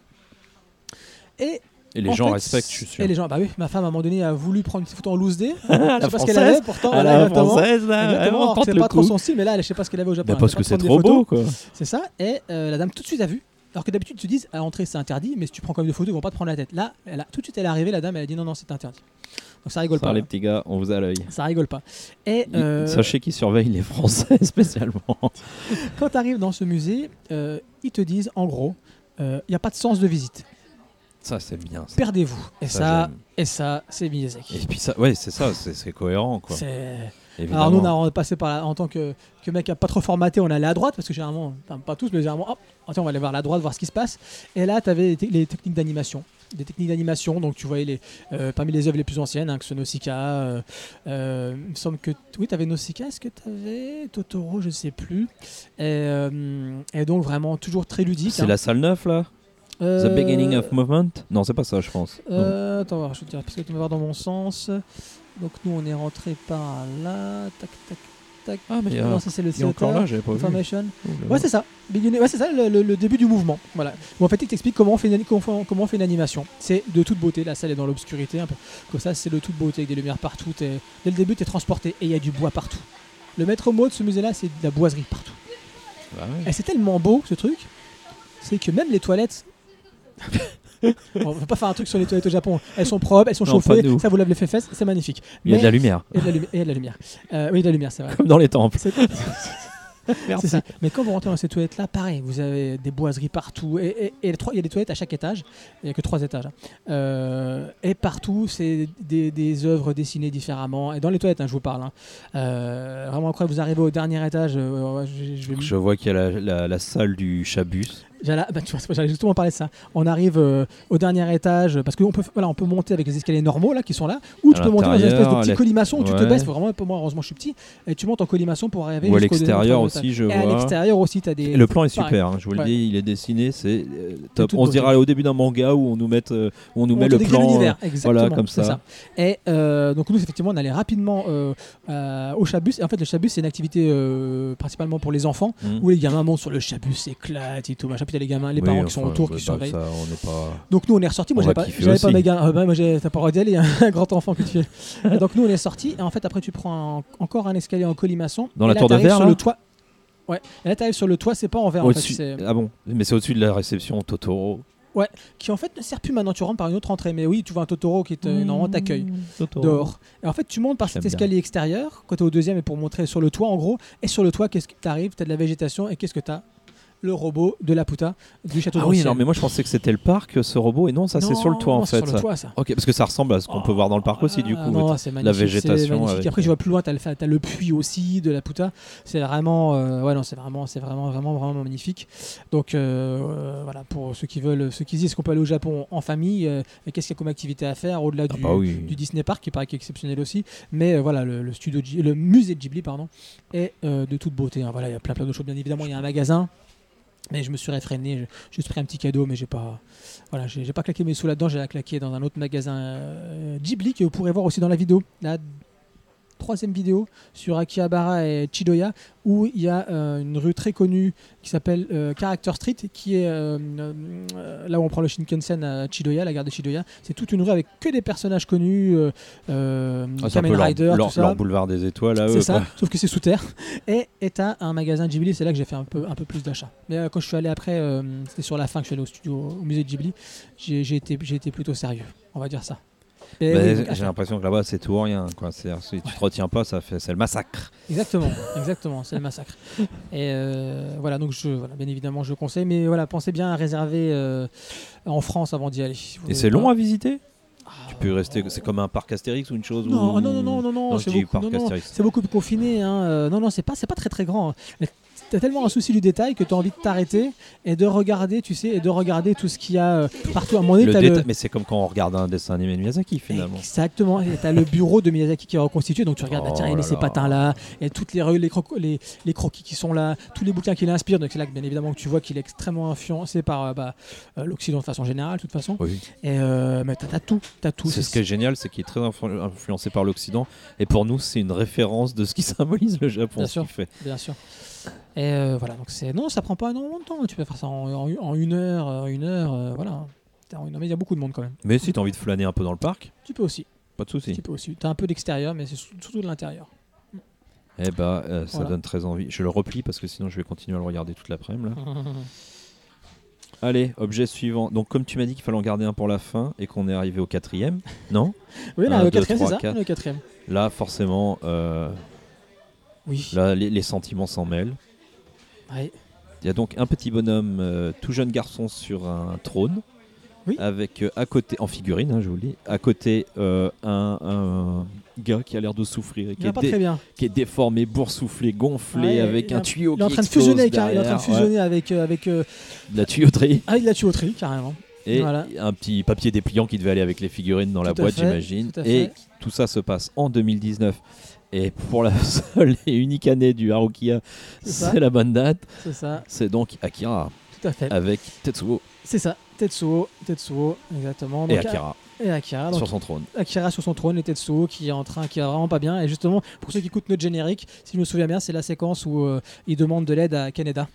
Speaker 6: Et
Speaker 5: Et les
Speaker 6: en
Speaker 5: gens
Speaker 6: fait,
Speaker 5: respectent, je suis sûr.
Speaker 6: Et les gens, bah oui, ma femme à un moment donné a voulu prendre une petite photo en loose day.
Speaker 5: la *laughs*
Speaker 6: je sais pas ce qu'elle avait, pourtant.
Speaker 5: À la française là,
Speaker 6: c'est pas trop son style, mais là, je sais pas ce qu'elle avait au Japon.
Speaker 5: Bah, parce que c'est trop beau quoi.
Speaker 6: C'est ça, et euh, la dame tout de suite a vu. Alors que d'habitude, ils te disent à l'entrée c'est interdit, mais si tu prends comme des photos, ils vont pas te prendre la tête. Là, elle a, tout de suite, elle est arrivée, la dame, elle a dit non, non, c'est interdit. Donc ça rigole
Speaker 5: Ça,
Speaker 6: pas.
Speaker 5: les
Speaker 6: là.
Speaker 5: petits gars, on vous a l'œil.
Speaker 6: Ça rigole pas. Et euh,
Speaker 5: Sachez qu'ils surveillent les Français *laughs* spécialement.
Speaker 6: quand tu arrives dans ce musée, euh, ils te disent en gros, il n'y a pas de sens de visite.
Speaker 5: Ça c'est bien. ça.
Speaker 6: Perdez-vous. Et
Speaker 5: Ça,
Speaker 6: et ça, c'est Miyazaki.
Speaker 5: Et puis ça, ouais, c'est ça, c'est c'est cohérent quoi.
Speaker 6: C'est. Alors nous, on a passé par la- en tant que, que mec pas trop formaté, on allait à droite parce que généralement, enfin, pas tous, mais généralement, hop, tiens, on va aller voir la droite, voir ce qui se passe. Et là, tu avais les, te- les techniques d'animation. Des techniques d'animation, donc tu voyais les, euh, parmi les œuvres les plus anciennes, hein, que ce Nausicaa. euh, euh, il me semble que oui, tu avais Nausicaa, est-ce que tu avais Totoro, je sais plus. Et, et donc vraiment toujours très ludique.
Speaker 5: C'est
Speaker 6: hein.
Speaker 5: la salle 9 là? The
Speaker 6: Euh,
Speaker 5: beginning of movement? Non, c'est pas ça, je pense.
Speaker 6: Euh, attends, voir, je vais te dire, parce que tu vas voir dans mon sens. Donc nous, on est rentré par là. Tac, tac, tac.
Speaker 5: Ah, mais
Speaker 6: non, ça c'est le
Speaker 5: est encore
Speaker 6: theater.
Speaker 5: là, j'avais pas vu.
Speaker 6: Information.
Speaker 5: Oh là
Speaker 6: Ouais, c'est ça. Ouais, c'est ça, le, le- le début du mouvement. Voilà. Où en fait, il t'explique comment on fait une, comment, comment on fait une animation. C'est de toute beauté. La salle est dans l'obscurité, un peu. Comme ça, c'est de toute beauté avec des lumières partout. T'es- Dès le début, tu es transporté et il y a du bois partout. Le maître mot de ce musée-là, c'est de la boiserie partout.
Speaker 5: Bah ouais.
Speaker 6: Et c'est tellement beau ce truc, c'est que même les toilettes. *laughs* on va pas faire un truc sur les toilettes au Japon. Elles sont propres, elles sont
Speaker 5: Non, pas
Speaker 6: chauffées,
Speaker 5: nous.
Speaker 6: ça vous lave les fesses, c'est magnifique.
Speaker 5: Il y a de
Speaker 6: Mais-
Speaker 5: la lumière,
Speaker 6: et de la, lumi- et de la lumière. Euh, oui, de la lumière, c'est vrai.
Speaker 5: comme dans les temples.
Speaker 6: C'est- *laughs* C'est ça. Mais quand vous rentrez dans ces toilettes-là, pareil, vous avez des boiseries partout. Et, et- et les trois- il y a des toilettes à chaque étage. Il n'y a que trois étages. hein. Euh, et partout, c'est des, des œuvres dessinées différemment. Et dans les toilettes, hein, je vous parle. hein. Euh, vraiment, après, vous arrivez au dernier étage. euh, je, je vais
Speaker 5: Je vois qu'il y a la, la- la salle du Chabus.
Speaker 6: J'allais bah, j'allais justement parler de ça. On arrive euh, au dernier étage parce qu'on peut, voilà, on peut monter avec les escaliers normaux là qui sont là, ou tu peux monter dans une espèce de petit colimaçon où tu te baisses. Faut vraiment, pour moi, heureusement, je suis petit, et tu montes en colimaçon pour arriver
Speaker 5: Ou à l'extérieur aussi, je
Speaker 6: Et à
Speaker 5: vois.
Speaker 6: l'extérieur aussi, as des.
Speaker 5: Et le plan est
Speaker 6: pareil.
Speaker 5: super, hein, je vous le dis, il est dessiné, c'est euh, top. On se dirait au début d'un manga où on nous met, euh, où on nous
Speaker 6: On
Speaker 5: met le plan. euh, voilà, comme ça.
Speaker 6: Et donc nous effectivement on allait rapidement au Chabus. Et en fait le Chabus c'est une activité principalement pour les enfants
Speaker 5: Mm.
Speaker 6: où les gamins montent sur le Chabus, s'éclatent et tout. Machin. Puis t'as les gamins, les
Speaker 5: Oui,
Speaker 6: parents qui sont autour,
Speaker 5: bah,
Speaker 6: qui
Speaker 5: bah,
Speaker 6: surveillent.
Speaker 5: ça, on n'est pas.
Speaker 6: Donc nous on est ressortis. Moi j'avais
Speaker 5: va
Speaker 6: pas, j'avais pas mes gars. euh, bah, moi j'ai- t'as pas le droit d'y aller, un grand enfant que tu es. *laughs* Donc nous on est sortis et en fait après tu prends un- encore un escalier en colimaçon.
Speaker 5: Dans la
Speaker 6: là,
Speaker 5: tour de
Speaker 6: t'arrives
Speaker 5: verre,
Speaker 6: sur le toit. Ouais. Et là t'arrives sur le toit, c'est pas en verre en fait.
Speaker 5: Ah bon Mais c'est au-dessus de la réception Totoro.
Speaker 6: Qui en fait ne sert plus maintenant. Tu rentres par une autre entrée. Mais oui, tu vois un Totoro qui te normalement t'accueille. Dehors. Et en fait, tu montes par cet
Speaker 5: J'aime bien.
Speaker 6: escalier extérieur, quand tu es au deuxième, et pour montrer sur le toit, en gros. Et sur le toit, qu'est-ce que tu arrives Tu as de la végétation, et qu'est-ce que tu as le robot de la puta du château
Speaker 5: Ah oui, non, mais moi je pensais que c'était le parc, ce robot, et non, ça c'est sur le toit en fait.
Speaker 6: sur le toit, ça.
Speaker 5: Ok, parce que ça ressemble à ce qu'on peut voir dans le parc aussi, du coup.
Speaker 6: non, c'est magnifique,
Speaker 5: végétation
Speaker 6: magnifique.
Speaker 5: avec-
Speaker 6: Après, je vois plus loin, t'as le, le puits aussi de la puta. C'est vraiment, euh, ouais, non, c'est vraiment, c'est vraiment, vraiment, vraiment magnifique. Donc, euh, euh, voilà, pour ceux qui veulent, ceux qui disent qu'on peut aller au Japon en famille, qu'est-ce qu'il y a comme activité à faire au-delà
Speaker 5: Ah
Speaker 6: du,
Speaker 5: bah
Speaker 6: du Disney Park, qui paraît exceptionnel aussi. Mais voilà, le, studio, le musée de Ghibli, pardon, est de toute beauté. hein. Voilà, il y a plein, plein de choses. Bien évidemment, il y a un magasin. Mais je me suis réfréné, j'ai pris un petit cadeau, mais j'ai pas, voilà, j'ai pas claqué mes sous là-dedans, j'ai claqué dans un autre magasin euh, Ghibli que vous pourrez voir aussi dans la vidéo, troisième vidéo sur Akihabara et Chidoya, où il y a euh, une rue très connue qui s'appelle euh, Character Street, qui est euh, là où on prend le Shinkansen à Chidoya, la gare de Chidoya. C'est toute une rue avec que des personnages connus, euh,
Speaker 5: Ah,
Speaker 6: Kamen
Speaker 5: leur,
Speaker 6: Rider, tout ça.
Speaker 5: boulevard des étoiles à eux.
Speaker 6: C'est ça,
Speaker 5: quoi.
Speaker 6: sauf que c'est sous terre. *laughs* Et et t'as un magasin Ghibli, c'est là que j'ai fait un peu, un peu plus d'achats. Mais quand je suis allé après, c'était sur la fin que je suis allé au studio, au musée de Ghibli, j'ai été, j'ai été plutôt sérieux, on va dire ça. Donc,
Speaker 5: J'ai l'impression que là-bas c'est tout ou rien. Quoi. Si tu te retiens pas, ça fait, c'est le massacre.
Speaker 6: Exactement, exactement, c'est le massacre. *laughs* Et euh, voilà, donc je, voilà, bien évidemment, je conseille, mais voilà, pensez bien à réserver euh, en France avant d'y aller.
Speaker 5: Et c'est long à visiter?
Speaker 6: Ah,
Speaker 5: Tu peux rester. C'est comme un parc Astérix ou une chose
Speaker 6: Non,
Speaker 5: où-
Speaker 6: non, non, non, non, non, c'est beaucoup, non, non, plus confiné. Hein. euh, non, non, c'est pas, pas très très grand. hein. T'as tellement un souci du détail que tu as envie de t'arrêter et de regarder, tu sais, et de regarder tout ce qu'il y a euh, partout. À un moment donné,
Speaker 5: Le
Speaker 6: t'as
Speaker 5: Mais c'est comme quand on regarde un dessin animé de Miyazaki finalement.
Speaker 6: Exactement, et t'as le bureau de Miyazaki qui est reconstitué, donc tu regardes, ah,
Speaker 5: Oh
Speaker 6: tiens, il y a ces patins là, et toutes les, les, les, les croquis qui sont là, tous les bouquins qu'il inspire, donc c'est là que bien évidemment que tu vois qu'il est extrêmement influencé par euh, bah, l'Occident de façon générale, de toute façon.
Speaker 5: Oui.
Speaker 6: Et euh, mais t'as t'as tout, t'as tout.
Speaker 5: C'est ce qui est génial, c'est qu'il est très influ- influencé par l'Occident. Et pour nous, c'est une référence de ce qui *laughs* symbolise le Japon.
Speaker 6: Bien sûr.
Speaker 5: fait.
Speaker 6: Bien sûr. Et euh, voilà, donc c'est non, ça prend pas énormément de temps. Tu peux faire ça en, en- en une heure, euh, une heure, euh, voilà. Mais il y a beaucoup de monde quand même.
Speaker 5: Mais si tu as envie de flâner un peu dans le parc,
Speaker 6: Tu peux aussi.
Speaker 5: pas de souci.
Speaker 6: Tu peux aussi. T'as un peu d'extérieur, mais c'est surtout de l'intérieur.
Speaker 5: Eh bah, euh, ça
Speaker 6: Voilà.
Speaker 5: donne très envie. Je le replie parce que sinon je vais continuer à le regarder toute l'après-midi. *laughs* Allez, objet suivant. Donc, comme tu m'as dit qu'il fallait en garder un pour la fin et qu'on est arrivé au quatrième, non *laughs*
Speaker 6: oui, là,
Speaker 5: Un,
Speaker 6: le
Speaker 5: deux,
Speaker 6: quatrième, c'est ça
Speaker 5: quatre.
Speaker 6: Le quatrième.
Speaker 5: Là, forcément, euh,
Speaker 6: Oui.
Speaker 5: là, les, les sentiments s'en mêlent.
Speaker 6: Ouais.
Speaker 5: Il y a donc un petit bonhomme, euh, tout jeune garçon sur un trône,
Speaker 6: Oui.
Speaker 5: avec euh, à côté, en figurine, hein, je vous le dis, à côté euh, un, un gars qui a l'air de souffrir, et qui est, dé-
Speaker 6: très bien.
Speaker 5: qui est déformé, boursouflé, gonflé,
Speaker 6: Ouais,
Speaker 5: avec un tuyau
Speaker 6: Il est en
Speaker 5: qui
Speaker 6: train de fusionner, avec, il est en train de
Speaker 5: derrière, ouais,
Speaker 6: fusionner avec, euh, avec,
Speaker 5: de la tuyauterie.
Speaker 6: avec la tuyauterie, carrément.
Speaker 5: Et
Speaker 6: Voilà.
Speaker 5: un petit papier dépliant qui devait aller avec les figurines dans la
Speaker 6: Tout
Speaker 5: boîte,
Speaker 6: fait,
Speaker 5: j'imagine.
Speaker 6: tout
Speaker 5: Et tout ça se passe en 2019. Et pour la *laughs* seule et unique année du Harukia,
Speaker 6: C'est
Speaker 5: c'est la bonne date.
Speaker 6: C'est ça,
Speaker 5: C'est donc Akira
Speaker 6: tout à fait.
Speaker 5: avec Tetsuo
Speaker 6: C'est ça. Tetsuo, Tetsuo, exactement.
Speaker 5: et Akira
Speaker 6: Et Akira. Donc,
Speaker 5: sur son trône.
Speaker 6: Akira sur son trône et Tetsuo qui est en train, qui est vraiment pas bien. Et justement, pour ceux qui écoutent notre générique, si je me souviens bien, c'est la séquence où euh, il demande de l'aide à Kaneda.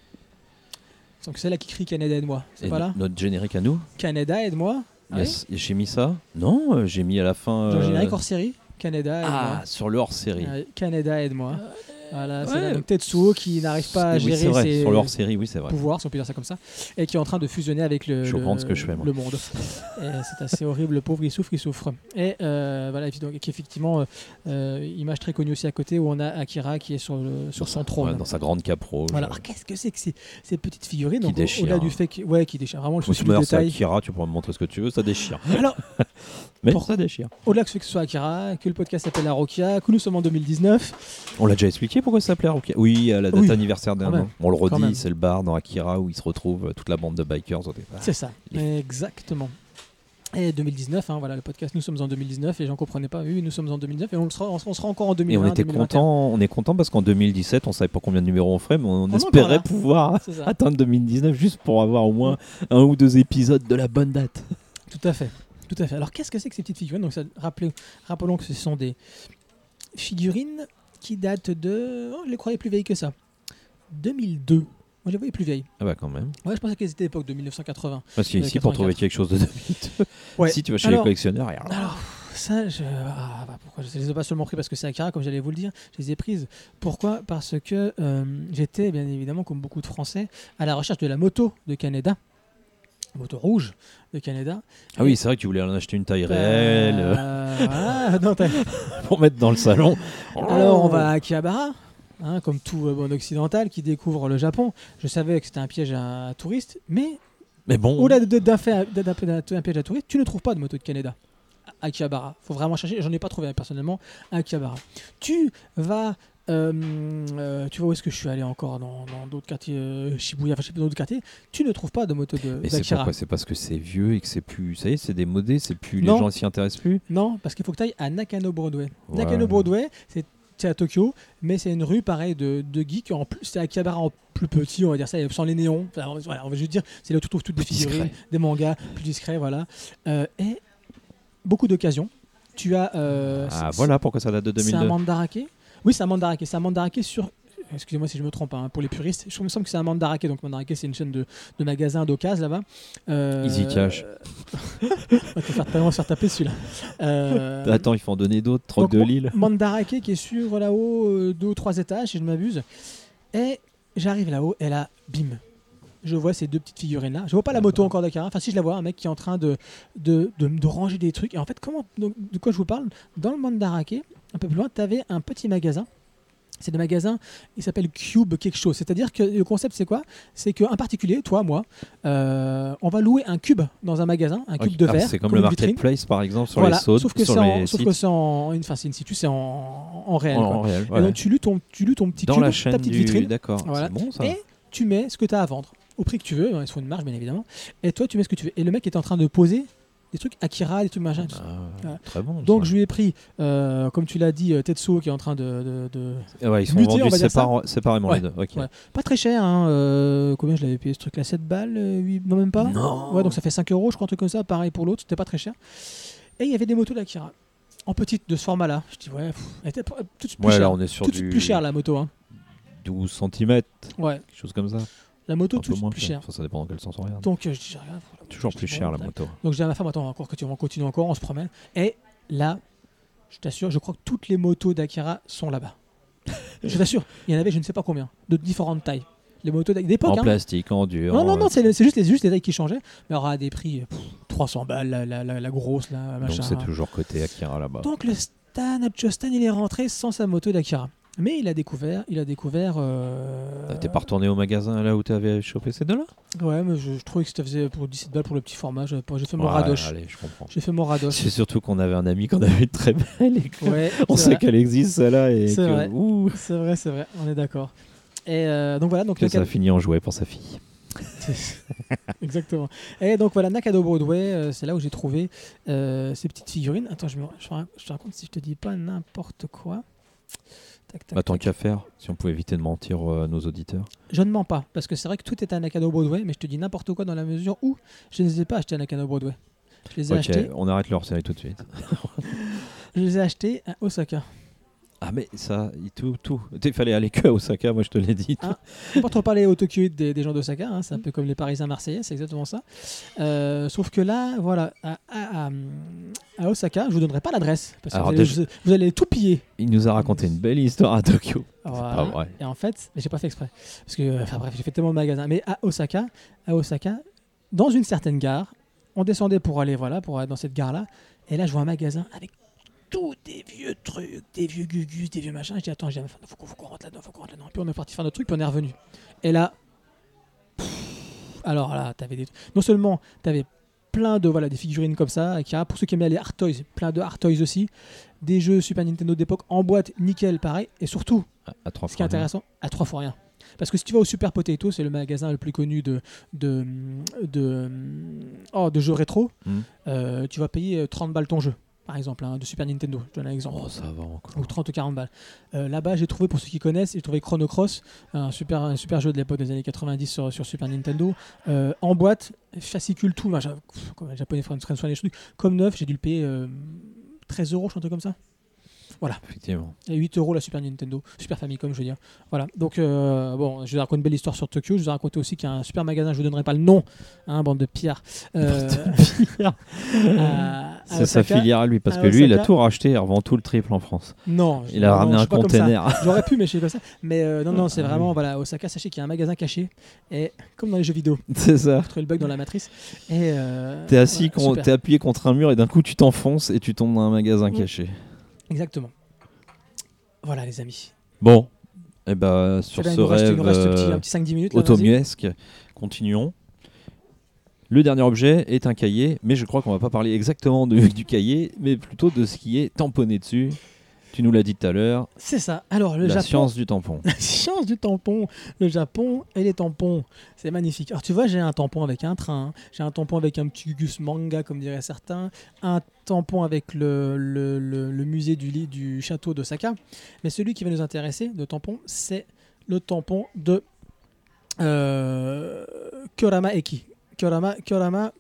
Speaker 6: Donc c'est là qui crie Kaneda aide-moi. C'est
Speaker 5: Et
Speaker 6: pas là
Speaker 5: no- notre générique à nous
Speaker 6: Kaneda aide-moi. Ah
Speaker 5: Yes. J'ai mis ça Non, euh, j'ai mis à la fin.
Speaker 6: Dans le
Speaker 5: euh,
Speaker 6: générique hors série, Kaneda aide-moi.
Speaker 5: Ah, sur le hors série.
Speaker 6: Ouais, Kaneda aide-moi. Voilà, c'est
Speaker 5: ouais.
Speaker 6: là, donc Tetsuo qui n'arrive pas à
Speaker 5: oui,
Speaker 6: gérer
Speaker 5: c'est vrai.
Speaker 6: ses
Speaker 5: Sur le hors série, oui, c'est vrai.
Speaker 6: pouvoirs, si on peut dire ça comme ça, et qui est en train de fusionner avec le,
Speaker 5: Je
Speaker 6: le,
Speaker 5: comprends ce que je fais, moi.
Speaker 6: le monde. C'est assez horrible, le pauvre, il souffre, il souffre. Et euh, voilà, donc, et qu'effectivement, euh, euh, image très connue aussi à côté où on a Akira qui est sur, le, sur son trône.
Speaker 5: Ouais, dans sa grande.
Speaker 6: Voilà. Alors, qu'est-ce que c'est que ces, ces petites figurines
Speaker 5: Qui
Speaker 6: donc. Au-delà du fait que, ouais, qui déchirent vraiment le souci du détail.
Speaker 5: Akira, tu pourras me montrer ce que tu veux, ça déchire. *laughs*
Speaker 6: Alors, *laughs*
Speaker 5: Mais
Speaker 6: Pour-
Speaker 5: ça déchire.
Speaker 6: au-delà que ce que ce soit Akira, que le podcast s'appelle la Rokia, que nous sommes en 2019,
Speaker 5: On l'a déjà expliqué pourquoi ça s'appelait Haruka Oui, à la date
Speaker 6: Oui,
Speaker 5: anniversaire d'un
Speaker 6: même.
Speaker 5: an. On le
Speaker 6: Quand même.
Speaker 5: redit, c'est le bar dans Akira où il se retrouve euh, toute la bande de bikers au départ.
Speaker 6: c'est ça,
Speaker 5: Les-
Speaker 6: exactement. Et 2019, hein, voilà, le podcast, nous sommes en 2019 et j'en comprenais pas. Oui, nous sommes en 2019 et on, le sera, on sera encore en 2020.
Speaker 5: Et on était
Speaker 6: 2021.
Speaker 5: content, on est content parce qu'en 2017, on savait pas combien de numéros on ferait, mais on espérait pouvoir
Speaker 6: C'est ça.
Speaker 5: atteindre 2019 juste pour avoir au moins un ou deux épisodes de la bonne date.
Speaker 6: Tout à fait. Tout à fait. Alors qu'est-ce que c'est que ces petites figurines? Donc ça, rappelez- rappelons que ce sont des figurines qui datent de. Oh, je les croyais plus vieilles que ça. 2002. Moi je les voyais plus vieilles.
Speaker 5: Ah bah quand même.
Speaker 6: Ouais, je pensais qu'elles étaient l'époque de 1980.
Speaker 5: Parce qu'ici, pour
Speaker 6: 84.
Speaker 5: trouver quelque chose de 2002,
Speaker 6: Ouais.
Speaker 5: si tu vas chez
Speaker 6: Alors-
Speaker 5: les collectionneurs, et alors-
Speaker 6: Alors, ça, je. Ah, bah, pourquoi Je les ai pas seulement pris parce que c'est Akira, comme j'allais vous le dire. Je les ai prises. Pourquoi? Parce que euh, j'étais, bien évidemment, comme beaucoup de Français, à la recherche de la moto de Canada. Moto rouge de Canada.
Speaker 5: Ah oui, c'est vrai que tu voulais en acheter une taille réelle euh,
Speaker 6: voilà. Non, *laughs*
Speaker 5: pour mettre dans le salon.
Speaker 6: Alors, on va à Akihabara. hein, comme tout euh, bon occidental qui découvre le Japon. Je savais que c'était un piège à, à touristes, mais
Speaker 5: Mais bon,
Speaker 6: au-delà de- d'un piège à touristes, tu ne trouves pas de moto de Canada à Akihabara. faut vraiment chercher. J'en ai pas trouvé personnellement à Akihabara. Tu vas. Euh, euh, tu vois où est-ce que je suis allé encore dans d'autres quartiers, euh, Shibuya, enfin je sais pas, dans d'autres quartiers. Tu ne trouves pas de moto de
Speaker 5: mais c'est pourquoi? C'est parce que c'est vieux et que c'est plus. Ça y est, c'est démodé, c'est plus.
Speaker 6: Non.
Speaker 5: Les gens s'y intéressent plus?
Speaker 6: Non, parce qu'il faut que tu ailles à Nakano Broadway. Nakano Broadway, c'est c'est à Tokyo, mais c'est une rue pareil de, de geeks. En plus, c'est Akihabara en plus petit, on va dire ça, sans les néons. Enfin, voilà, on va juste dire, c'est là où tu trouves toutes des figurines,
Speaker 5: discret.
Speaker 6: des mangas, plus discrets, voilà. Euh, et beaucoup d'occasions. Tu as. euh,
Speaker 5: Ah voilà pourquoi ça date de
Speaker 6: C'est un
Speaker 5: 2002.
Speaker 6: mandarake? Oui, c'est un mandarake. C'est un mandarake sur. Excusez-moi si je me trompe, hein, pour les puristes. Je me semble que c'est un mandarake. Donc, mandarake, c'est une chaîne de, de magasins d'occasion là-bas. Euh,
Speaker 5: Easy Cash. *laughs*
Speaker 6: on va te faire tellement se faire taper celui-là. Euh,
Speaker 5: Attends, il faut en donner d'autres. Troc de Lille.
Speaker 6: Mandarake qui est sur là-haut, euh, deux ou trois étages, si je ne m'abuse. Et j'arrive là-haut, et là, bim. Je vois ces deux petites figurines là. Je vois pas la moto encore d'Akira. Enfin, si je la vois, un mec qui est en train de, de, de, de ranger des trucs. Et en fait, comment, donc, de quoi je vous parle? Dans le Mandarake, un peu plus loin, tu avais un petit magasin. C'est des magasins, il s'appelle Cube quelque chose. C'est-à-dire que le concept, c'est quoi? C'est qu'un particulier, toi, moi, euh, on va louer un cube dans un magasin, un cube de
Speaker 5: Ah,
Speaker 6: verre.
Speaker 5: c'est comme, le
Speaker 6: une vitrine.
Speaker 5: marketplace par exemple sur
Speaker 6: Voilà,
Speaker 5: les sauts.
Speaker 6: sauf que c'est en,
Speaker 5: les
Speaker 6: sauf
Speaker 5: sites.
Speaker 6: que c'est en, une- enfin, c'est in situ, c'est en, en réel.
Speaker 5: en,
Speaker 6: quoi.
Speaker 5: en réel.
Speaker 6: Et
Speaker 5: ouais.
Speaker 6: donc tu loues ton, tu loues ton petit
Speaker 5: Dans
Speaker 6: cube,
Speaker 5: la chaîne
Speaker 6: ta petite
Speaker 5: du.
Speaker 6: vitrine,
Speaker 5: D'accord.
Speaker 6: Voilà.
Speaker 5: C'est bon ça.
Speaker 6: et tu mets ce que tu as à vendre au prix que tu veux. hein, Ils font une marge bien évidemment. Et toi tu mets ce que tu veux. Et le mec est en train de poser des trucs Akira, des trucs machin.
Speaker 5: Ah,
Speaker 6: Voilà.
Speaker 5: Très bon.
Speaker 6: Donc
Speaker 5: ça.
Speaker 6: je lui ai pris, euh, comme tu l'as dit, euh, Tetsuo qui est en train de, de- de-
Speaker 5: Ah Ouais, ils sont
Speaker 6: muté, on
Speaker 5: vendus sépar- séparément
Speaker 6: Ouais.
Speaker 5: les deux. Ok.
Speaker 6: Ouais. Pas très cher, hein, euh, combien je l'avais payé ce truc là 7 balles euh, huit- Non, même pas?
Speaker 5: Non.
Speaker 6: Ouais, donc ça fait 5 euros, je crois, un truc comme ça. Pareil pour l'autre, c'était pas très cher. Et il y avait des motos d'Akira. En petite, de ce format là. Je dis, ouais, pff, était tout de suite plus
Speaker 5: là on est sur
Speaker 6: tout
Speaker 5: du
Speaker 6: plus cher la moto. Hein.
Speaker 5: 12 cm, quelque
Speaker 6: Ouais,
Speaker 5: chose comme ça.
Speaker 6: La moto tout plus
Speaker 5: cher. ça dépend dans quel sens on regarde.
Speaker 6: Donc euh, je dis, regarde,
Speaker 5: Toujours
Speaker 6: je
Speaker 5: plus cher la moto.
Speaker 6: Donc je dis à ma femme, attends, encore que tu on continue encore, on se promène. Et là, je t'assure, je crois que toutes les motos d'Akira sont là-bas. *laughs* je t'assure, il y en avait je ne sais pas combien, de différentes tailles. Les motos d'époque.
Speaker 5: En
Speaker 6: hein.
Speaker 5: plastique, en dur.
Speaker 6: Non, non, non, c'est juste, les- c'est juste les tailles qui changeaient. Mais aura des prix pff, 300 balles, la, la- la- la grosse, là, machin.
Speaker 5: Donc c'est toujours côté Akira là-bas.
Speaker 6: Donc le Stan, Stan, il est rentré sans sa moto d'Akira. Mais il a découvert, il a découvert. euh,
Speaker 5: Ah, T'es pas retourné au magasin là où t'avais chopé ces deux-là?
Speaker 6: Ouais, mais je, je trouvais que ça faisait pour 17 balles pour le petit format. J'ai fait mon
Speaker 5: Ouais,
Speaker 6: radoche.
Speaker 5: Allez, je comprends.
Speaker 6: J'ai fait mon radoche.
Speaker 5: C'est surtout qu'on avait un ami qu'on avait très belle *laughs* et que
Speaker 6: Ouais,
Speaker 5: on sait qu'elle existe celle-là et
Speaker 6: C'est
Speaker 5: que,
Speaker 6: vrai. C'est vrai, c'est vrai, on est d'accord. Et euh, donc voilà, donc
Speaker 5: que ça a fini en jouet pour sa fille. *laughs*
Speaker 6: exactement. Et donc voilà, Nakado Broadway, euh, c'est là où j'ai trouvé euh, ces petites figurines. Attends, je, me, je, te rac- je te raconte si je te dis pas n'importe quoi. Tac, tac,
Speaker 5: Bah, tant qu'à faire, si on pouvait éviter de mentir euh, à nos auditeurs.
Speaker 6: Je ne mens pas, parce que c'est vrai que tout est à Nakano Broadway, mais je te dis n'importe quoi dans la mesure où je ne les ai pas achetés à Nakano Broadway. Je les ai
Speaker 5: Ok,
Speaker 6: achetés,
Speaker 5: on arrête leur série tout de suite. *laughs*
Speaker 6: je les ai achetés à Osaka.
Speaker 5: Ah mais ça, il- tout, tout. Il fallait aller que à Osaka, moi je te l'ai dit.
Speaker 6: Ah. Pas trop parler au Tokyo des, des gens d'Osaka, hein, c'est un peu comme les Parisiens marseillais, c'est exactement ça. Euh, sauf que là, voilà, à, à- à- à Osaka, je vous donnerai pas l'adresse, parce que vous allez,
Speaker 5: déjà-
Speaker 6: vous- vous allez tout piller.
Speaker 5: Il nous a raconté une belle histoire à Tokyo.
Speaker 6: Voilà.
Speaker 5: pas vrai.
Speaker 6: Et en fait, mais j'ai pas fait exprès, parce que, enfin bref, j'ai fait tellement de magasins. Mais à Osaka, à Osaka, dans une certaine gare, on descendait pour aller, voilà, pour aller dans cette gare-là, et là, je vois un magasin avec tous des vieux trucs, des vieux gugus, des vieux machins. Je dis, attends, j'ai faut qu'on faut qu'on rentre là-dedans, faut qu'on rentre là-dedans. Puis on est parti faire notre truc, puis on est revenu. Et là, pff, alors là, t'avais des, non seulement t'avais plein de voilà des figurines comme ça, pour ceux qui aiment les art toys, plein de art toys aussi, des jeux Super Nintendo d'époque en boîte, nickel, pareil, et surtout
Speaker 5: À, à trois
Speaker 6: ce qui est intéressant, à trois fois rien. Parce que si tu vas au Super Potato, c'est le magasin le plus connu de, de, de, oh, de jeux rétro,
Speaker 5: Hmm.
Speaker 6: euh, tu vas payer euh, 30 balles ton jeu, par exemple, hein, de Super Nintendo. Je donne un exemple.
Speaker 5: Oh, ça va encore.
Speaker 6: Ou 30 ou 40 balles. Euh, Là-bas, j'ai trouvé, pour ceux qui connaissent, j'ai trouvé Chrono Cross, un super, un super jeu de l'époque des années 90 sur, sur Super Nintendo, euh, en boîte, fascicule tout, machin, les japonais soin des trucs, comme neuf, j'ai dû le payer euh, 13 euros, je suis un truc comme ça.
Speaker 5: Effectivement.
Speaker 6: Et 8 euros la Super Nintendo, Super Famicom, je veux dire. Voilà. Donc, euh, bon, je vous ai raconté une belle histoire sur Tokyo. Je vous ai raconté aussi qu'il y a un super magasin, je vous donnerai pas le nom, hein, bande de pillards. Euh,
Speaker 5: C'est sa filière à lui, parce
Speaker 6: à
Speaker 5: que lui, il a tout racheté, il revend tout le triple en France.
Speaker 6: Non,
Speaker 5: Il a
Speaker 6: non,
Speaker 5: ramené un
Speaker 6: pas
Speaker 5: container. *laughs*
Speaker 6: J'aurais pu, mais je suis comme ça. Mais euh, non, non, c'est
Speaker 5: Ah
Speaker 6: vraiment, voilà, Osaka, sachez qu'il y a un magasin caché. Et comme dans les jeux vidéo,
Speaker 5: C'est ça.
Speaker 6: vous trouvez le bug dans la matrice. Et euh,
Speaker 5: T'es assis,
Speaker 6: ouais,
Speaker 5: con-
Speaker 6: super.
Speaker 5: t'es appuyé contre un mur et d'un coup tu t'enfonces et tu tombes dans un magasin
Speaker 6: Mm.
Speaker 5: caché.
Speaker 6: Exactement. Voilà, les amis.
Speaker 5: Bon, Et bah, sur
Speaker 6: Là, il
Speaker 5: ce rêve
Speaker 6: reste
Speaker 5: euh,
Speaker 6: un petit 5-10 minutes. là,
Speaker 5: continuons. Le dernier objet est un cahier, mais je crois qu'on va pas parler exactement de- *laughs* du cahier, mais plutôt de ce qui est tamponné dessus. Tu nous l'as dit tout à l'heure,
Speaker 6: C'est ça. Alors, le
Speaker 5: la
Speaker 6: Japon.
Speaker 5: science du tampon. *laughs*
Speaker 6: La science du tampon, le Japon et les tampons, c'est magnifique. Alors tu vois, j'ai un tampon avec un train, j'ai un tampon avec un petit gus manga comme diraient certains, un tampon avec le, le, le- le musée du, lit du château d'Osaka. Mais celui qui va nous intéresser de tampon, c'est le tampon de euh, Kurama Eki. Kurama, Kurama,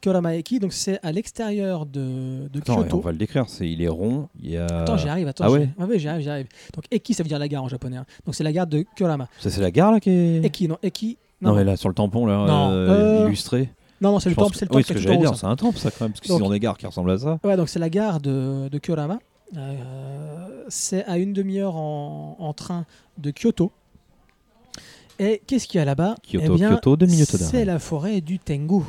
Speaker 6: Kurama Eki, donc c'est à l'extérieur de, de
Speaker 5: Attends,
Speaker 6: Kyoto.
Speaker 5: on va le décrire. C'est, il est rond. Il y a.
Speaker 6: Attends, j'y arrive, attends.
Speaker 5: Ah ouais
Speaker 6: ouais, j'y arrive, j'y arrive. Donc Eki, ça veut dire la gare en japonais. hein. Donc c'est la gare de Kurama.
Speaker 5: Ça, c'est la gare là qui est.
Speaker 6: Eki, non, Eki.
Speaker 5: Non,
Speaker 6: Non,
Speaker 5: mais là sur le tampon là,
Speaker 6: Non,
Speaker 5: euh,
Speaker 6: euh,
Speaker 5: illustré.
Speaker 6: non, non, c'est le temple,
Speaker 5: que-
Speaker 6: c'est le
Speaker 5: Oui, ce que j'allais dire, c'est un temple ça quand même, parce s'ils ont des gares qui ressemblent à ça.
Speaker 6: Ouais, donc c'est la gare de, de Kurama. Euh, c'est à une demi-heure en, en train de Kyoto. Et qu'est-ce qu'il y a là-bas?
Speaker 5: Kyoto,
Speaker 6: Eh bien,
Speaker 5: Kyoto, deux minutes.
Speaker 6: C'est la forêt du Tengu.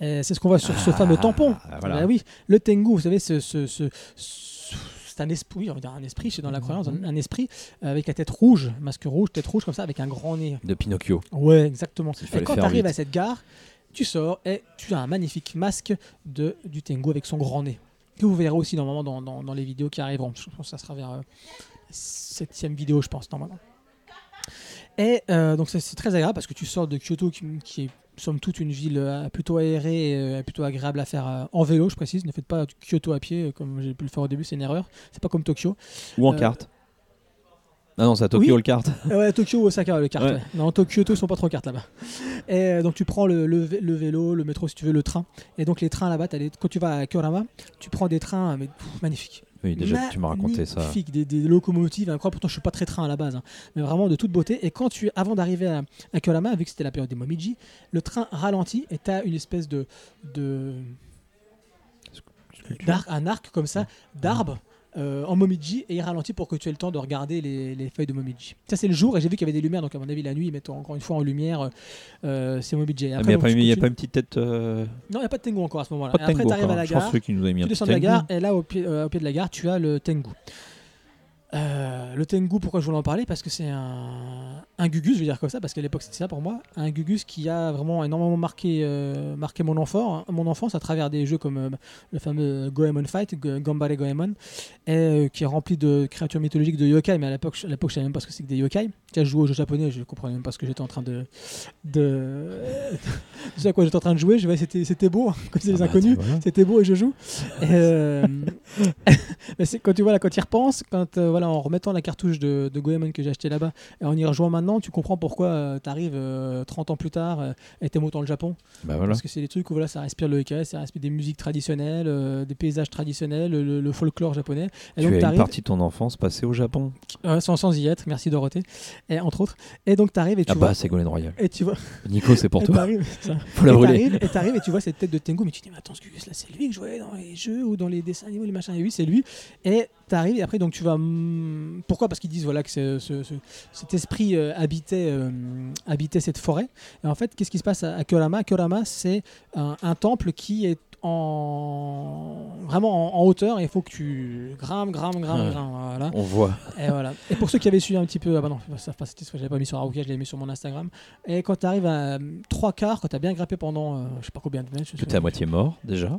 Speaker 6: Et C'est ce qu'on voit sur ce fameux tampon.
Speaker 5: Ah, voilà.
Speaker 6: Bah oui, le Tengu, vous savez, ce, ce- ce- ce- c'est un esprit, on va dire un esprit, c'est dans la croyance, un, un esprit euh, avec la tête rouge, masque rouge, tête rouge comme ça, avec un grand nez.
Speaker 5: De Pinocchio.
Speaker 6: Ouais, exactement. Et quand tu arrives
Speaker 5: vite.
Speaker 6: à cette gare, tu sors et tu as un magnifique masque de, du Tengu avec son grand nez. Que vous verrez aussi normalement dans, dans, dans les vidéos qui arriveront. Je pense que ça sera vers euh, septième vidéo, je pense, normalement. Et euh, donc c'est c'est très agréable parce que tu sors de Kyoto qui, qui est somme toute une ville euh, plutôt aérée et euh, plutôt agréable à faire euh, en vélo, je précise. Ne faites pas Kyoto à pied comme j'ai pu le faire au début, c'est une erreur. C'est pas comme Tokyo.
Speaker 5: Ou en
Speaker 6: Euh,
Speaker 5: carte. Ah non, c'est à Tokyo
Speaker 6: oui.
Speaker 5: le kart.
Speaker 6: Euh, *laughs* ouais, Tokyo ou Osaka, le kart.
Speaker 5: Ouais.
Speaker 6: ouais. Non, Tokyo, Kyoto, ils sont pas trop cartes là-bas. Et donc tu prends le, le vé- le vélo, le métro si tu veux, le train. Et donc les trains là-bas, quand tu vas à Kurama, tu prends des trains mais, pff, magnifiques.
Speaker 5: Oui, déjà, tu m'as raconté ça.
Speaker 6: Magnifiques, des, des locomotives incroyables. Pourtant, je suis pas très train à la base, hein. mais vraiment de toute beauté. Et quand tu, avant d'arriver à, à Kurama, vu que c'était la période des Momiji, le train ralentit et t'as une espèce de, de un arc comme ça d'arbre euh, en Momiji et il ralentit pour que tu aies le temps de regarder les, les feuilles de Momiji. Ça c'est le jour et j'ai vu qu'il y avait des lumières donc à mon avis la nuit ils mettent encore une fois en lumière euh, ces Momiji.
Speaker 5: Ah, il n'y a, pas une petite tête. euh,
Speaker 6: Non il n'y a pas de Tengu encore à ce moment-là. Après tu arrives à la
Speaker 5: Je pense
Speaker 6: gare,
Speaker 5: qui nous avaient mis
Speaker 6: tu descends de la gare et là au pied, euh, au pied de la gare tu as le Tengu. Euh, le Tengu, pourquoi je voulais en parler? Parce que c'est un, un Gugus, je vais dire comme ça, parce qu'à l'époque c'était ça pour moi, un Gugus qui a vraiment énormément marqué, euh, marqué mon, enfant, mon enfance à travers des jeux comme euh, le fameux Goemon Fight, Gambare Goemon, et, qui est rempli de créatures mythologiques de yokai, mais à l'époque, je- je savais même pas ce que c'est que des yokai. Tu as joué au jeu japonais, je comprenais même pas ce que j'étais en train de. de... *laughs* tu sais à quoi j'étais en train de jouer, je vais, c'était, beau, hein, comme c'est les
Speaker 5: Ah bah,
Speaker 6: inconnus.
Speaker 5: voilà.
Speaker 6: C'était beau et je joue. Et, *laughs* mais quand tu vois là, quand y repenses, quand euh, en remettant la cartouche de, de Goemon que j'ai acheté là-bas et en y rejoignant maintenant, tu comprends pourquoi tu arrives 30 ans plus tard euh, et t'aimes autant le Japon.
Speaker 5: Bah voilà.
Speaker 6: Parce que c'est des trucs où voilà, ça respire le yokai, ça respire des musiques traditionnelles, euh, des paysages traditionnels, le, le folklore japonais. Et
Speaker 5: Tu
Speaker 6: donc
Speaker 5: as une partie de ton enfance passée au Japon.
Speaker 6: euh, sans, sans y être, merci Dorothée, et entre autres. Et donc t'arrives et tu
Speaker 5: Ah
Speaker 6: vois.
Speaker 5: bah, c'est Golden Royal.
Speaker 6: et tu vois.
Speaker 5: Nico, c'est pour
Speaker 6: et
Speaker 5: toi. *laughs* Faut la
Speaker 6: Et
Speaker 5: brûler.
Speaker 6: t'arrives- Et t'arrives et tu vois cette tête de Tengu, mais tu te dis, mais attends, ce là, c'est lui que je voyais dans les jeux ou dans les dessins animés, les machins. Et oui, c'est lui. Et t'arrives et après, donc tu vas. Pourquoi? Parce qu'ils disent voilà, que c'est- ce- ce- cet esprit euh, habitait, euh, habitait cette forêt. Et en fait, qu'est-ce qui se passe à, à Kurama Kurama, c'est un, un temple qui est en vraiment en, en hauteur et il faut que tu grimpes, grimpes, grimpes,
Speaker 5: Ouais.
Speaker 6: grimpes, voilà.
Speaker 5: On voit.
Speaker 6: Et voilà. Et pour ceux qui avaient suivi un petit peu, ah bah non, ça pas c'était j'avais pas mis sur Aruka, je l'avais mis sur mon Instagram. Et quand tu arrives à euh, trois quarts, quand tu as bien grimpé pendant euh, je sais pas combien de mètres, je
Speaker 5: Que
Speaker 6: sais
Speaker 5: t'es à moitié mort déjà.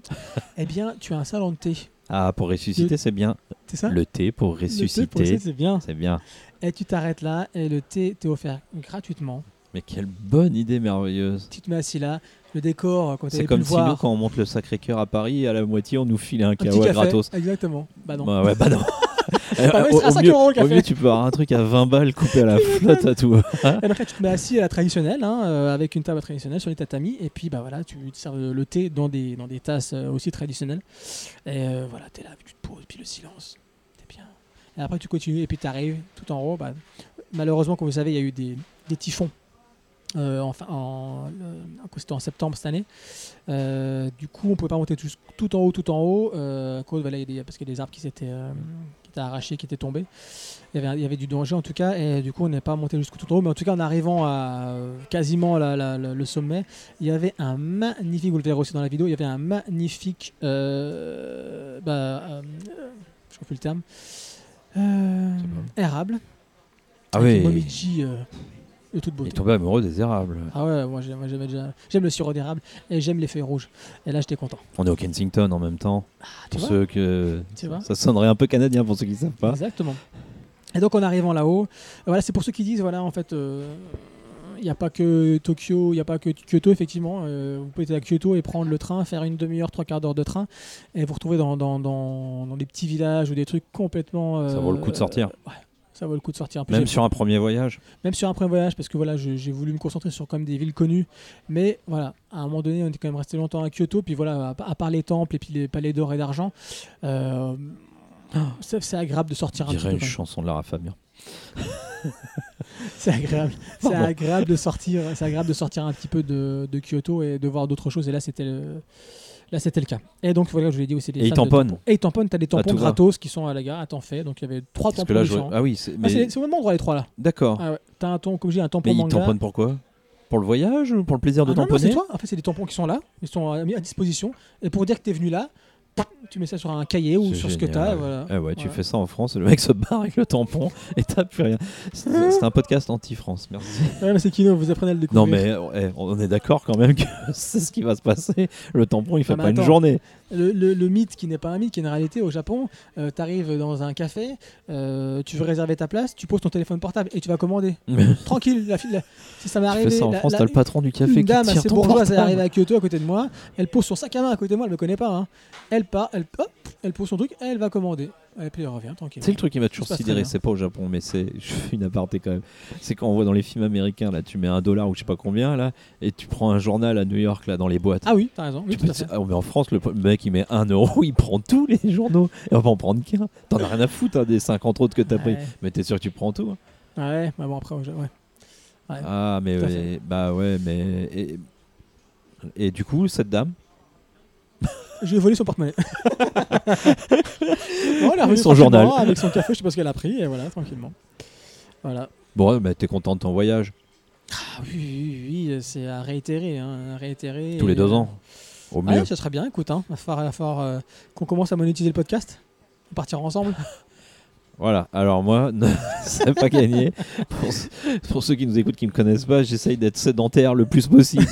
Speaker 6: eh bien, tu as un salon de thé.
Speaker 5: Ah, pour ressusciter, c'est bien.
Speaker 6: C'est ça
Speaker 5: Le thé pour ressusciter,
Speaker 6: c'est bien.
Speaker 5: c'est bien.
Speaker 6: Et tu t'arrêtes là et le thé t'est offert gratuitement.
Speaker 5: Mais quelle bonne idée merveilleuse.
Speaker 6: Tu te mets assis là, le décor, quand
Speaker 5: C'est comme si
Speaker 6: voir,
Speaker 5: nous, quand on monte le Sacré-Cœur à Paris, à la moitié, on nous filait un
Speaker 6: un
Speaker 5: kawa gratos.
Speaker 6: Exactement. Bah non.
Speaker 5: Bah ouais, bah non. *laughs*
Speaker 6: Bah ouais,
Speaker 5: au, au
Speaker 6: 5
Speaker 5: mieux,
Speaker 6: euros
Speaker 5: au mieux, tu peux avoir un truc à 20 balles coupé à la *laughs* flotte à tout. *laughs*
Speaker 6: Et là, tu te mets assis à la traditionnelle, hein, euh, avec une table traditionnelle sur les tatamis, et puis bah voilà, tu te sers le, thé dans des, dans des tasses euh, aussi traditionnelles. Et euh, voilà, t'es là, tu te poses, puis le silence, t'es bien. Et après, tu continues, et puis tu arrives tout en haut. Bah, malheureusement, comme vous savez, il y a eu des, des typhons. Euh, enfin, en, c'était en septembre cette année. Euh, du coup, on pouvait pas monter tout, tout en haut, tout en haut, euh, cause, voilà, il y a des- parce qu'il y a des arbres qui s'étaient euh, arrachés, qui étaient tombés. Il y, avait, il y avait du danger en tout cas, et du coup on n'est pas monté jusqu'au tout en haut, mais en tout cas en arrivant à euh, quasiment la- la- la- le sommet, il y avait un magnifique, vous le verrez aussi dans la vidéo, il y avait un magnifique, bah, je ne plus le terme, érable.
Speaker 5: Ah oui.
Speaker 6: Momiji de toute beauté.
Speaker 5: est tombé amoureux des érables.
Speaker 6: Ah ouais, moi j'aime déjà. Le sirop d'érable et j'aime les feuilles rouges. Et là j'étais content.
Speaker 5: On est au Kensington en même temps.
Speaker 6: Ah, tu
Speaker 5: Pour
Speaker 6: vois
Speaker 5: ceux que.
Speaker 6: Tu vois
Speaker 5: Ça sonnerait un peu canadien pour ceux qui savent pas.
Speaker 6: Exactement. Et donc en arrivant là-haut, voilà, c'est pour ceux qui disent voilà en fait. euh, il n'y a pas que Tokyo, il n'y a pas que Kyoto, effectivement. Euh, vous pouvez être à Kyoto et prendre le train, faire une demi-heure, trois quarts d'heure de train, et vous retrouver dans, dans, dans, dans des petits villages ou des trucs complètement.
Speaker 5: Ça vaut le coup de
Speaker 6: euh,
Speaker 5: sortir.
Speaker 6: ouais, ça vaut le coup de sortir. Plus,
Speaker 5: Même sur un premier voyage.
Speaker 6: même sur un premier voyage, parce que voilà, j'ai voulu me concentrer sur quand même des villes connues. Mais voilà, à un moment donné, on est quand même resté longtemps à Kyoto. Puis voilà, à, à part les temples et puis les palais d'or et d'argent, euh, c'est c'est agréable de sortir un petit
Speaker 5: dirais
Speaker 6: peu.
Speaker 5: une chanson de Lara Fabian. *laughs*
Speaker 6: C'est agréable. C'est agréable de sortir. C'est agréable de sortir un petit peu de, de Kyoto et de voir d'autres choses. Et là, c'était le. Là, c'était le cas. Et donc, voilà, je vous l'ai dit aussi. des
Speaker 5: Et ils
Speaker 6: de
Speaker 5: tamponnent.
Speaker 6: tampons. Et ils tamponnent. T'as des tampons
Speaker 5: tout va.
Speaker 6: gratos qui sont à la gare, à temps fait. Donc, il y avait trois
Speaker 5: Parce
Speaker 6: tampons
Speaker 5: là, je... Ah oui, c'est.
Speaker 6: Ah,
Speaker 5: Mais...
Speaker 6: c'est c'est au même endroit, les trois là.
Speaker 5: D'accord.
Speaker 6: Ah ouais. T'as un tampon, comme je dis, un tampon
Speaker 5: mais ils tamponnent pourquoi Pour le voyage ou Pour le plaisir de
Speaker 6: Ah non, non,
Speaker 5: tamponner
Speaker 6: c'est toi. En fait, c'est des tampons qui sont là, ils sont euh, mis à disposition. Et pour dire que tu es venu là, tu mets ça sur un cahier ou sur ce que tu as. Voilà.
Speaker 5: Ah ouais, tu
Speaker 6: Voilà.
Speaker 5: fais ça en France, le mec se barre avec le tampon et t'as plus rien. C'est un podcast anti-France, merci. *laughs*
Speaker 6: Ouais, mais c'est Kino, vous apprenez à le découvrir.
Speaker 5: Non mais eh, on est d'accord quand même que *laughs* c'est ce qui va se passer. Le tampon, il fait pas une journée.
Speaker 6: Le, le- le mythe qui n'est pas un mythe, qui est une réalité au Japon, tu arrives dans un café, euh, tu veux réserver ta place, tu poses ton téléphone portable et tu vas commander. *laughs* Tranquille, la la- Si ça m'est arrivé.
Speaker 5: ça en
Speaker 6: la-
Speaker 5: France, t'as le patron du café
Speaker 6: une
Speaker 5: qui
Speaker 6: dame
Speaker 5: tire
Speaker 6: assez
Speaker 5: ton
Speaker 6: bourgeoise est
Speaker 5: portable.
Speaker 6: arrivée à Kyoto à côté de moi. Elle pose son sac à main à côté de moi, elle me connaît pas. hein. Elle part, elle, hop, elle pose son truc, elle va commander. Et puis elle revient tranquille.
Speaker 5: C'est le truc qui m'a toujours sidéré, c'est pas au Japon, mais c'est. *laughs* Une aparté quand même. C'est quand on voit dans les films américains, là, tu mets un dollar ou je sais pas combien, là, et tu prends un journal à New York, là, dans les boîtes.
Speaker 6: Ah oui, t'as raison. Oui,
Speaker 5: Tu
Speaker 6: tout à
Speaker 5: peux-
Speaker 6: fait.
Speaker 5: ah, mais en France, le mec il met 1 euro, *laughs* il prend tous les journaux et on va en prendre qu'un. T'en as rien à foutre hein, des 50 autres que t'as pris. Mais t'es sûr que tu prends tout hein
Speaker 6: Ouais, mais bon après, ouais.
Speaker 5: Ah, mais ouais, bah ouais, mais. Et, et du coup, cette dame,
Speaker 6: Je lui ai volé son porte-monnaie. *laughs* bon, elle est revenue
Speaker 5: Son journal.
Speaker 6: Avec son café, je sais pas ce qu'elle a pris, et voilà, tranquillement. Voilà.
Speaker 5: bon, ouais, bah, t'es content de ton voyage
Speaker 6: Ah oui, oui, oui, oui, c'est à réitérer. Hein, à réitérer
Speaker 5: tous les deux
Speaker 6: euh,
Speaker 5: ans, au mieux.
Speaker 6: Ouais, ça serait bien, écoute, hein, il va falloir, euh, qu'on commence à monétiser le podcast. On partira ensemble. *laughs*
Speaker 5: Voilà, alors moi, *laughs* c'est pas gagné. Pour, ce- pour ceux qui nous écoutent, qui me connaissent pas, j'essaye d'être sédentaire le plus possible.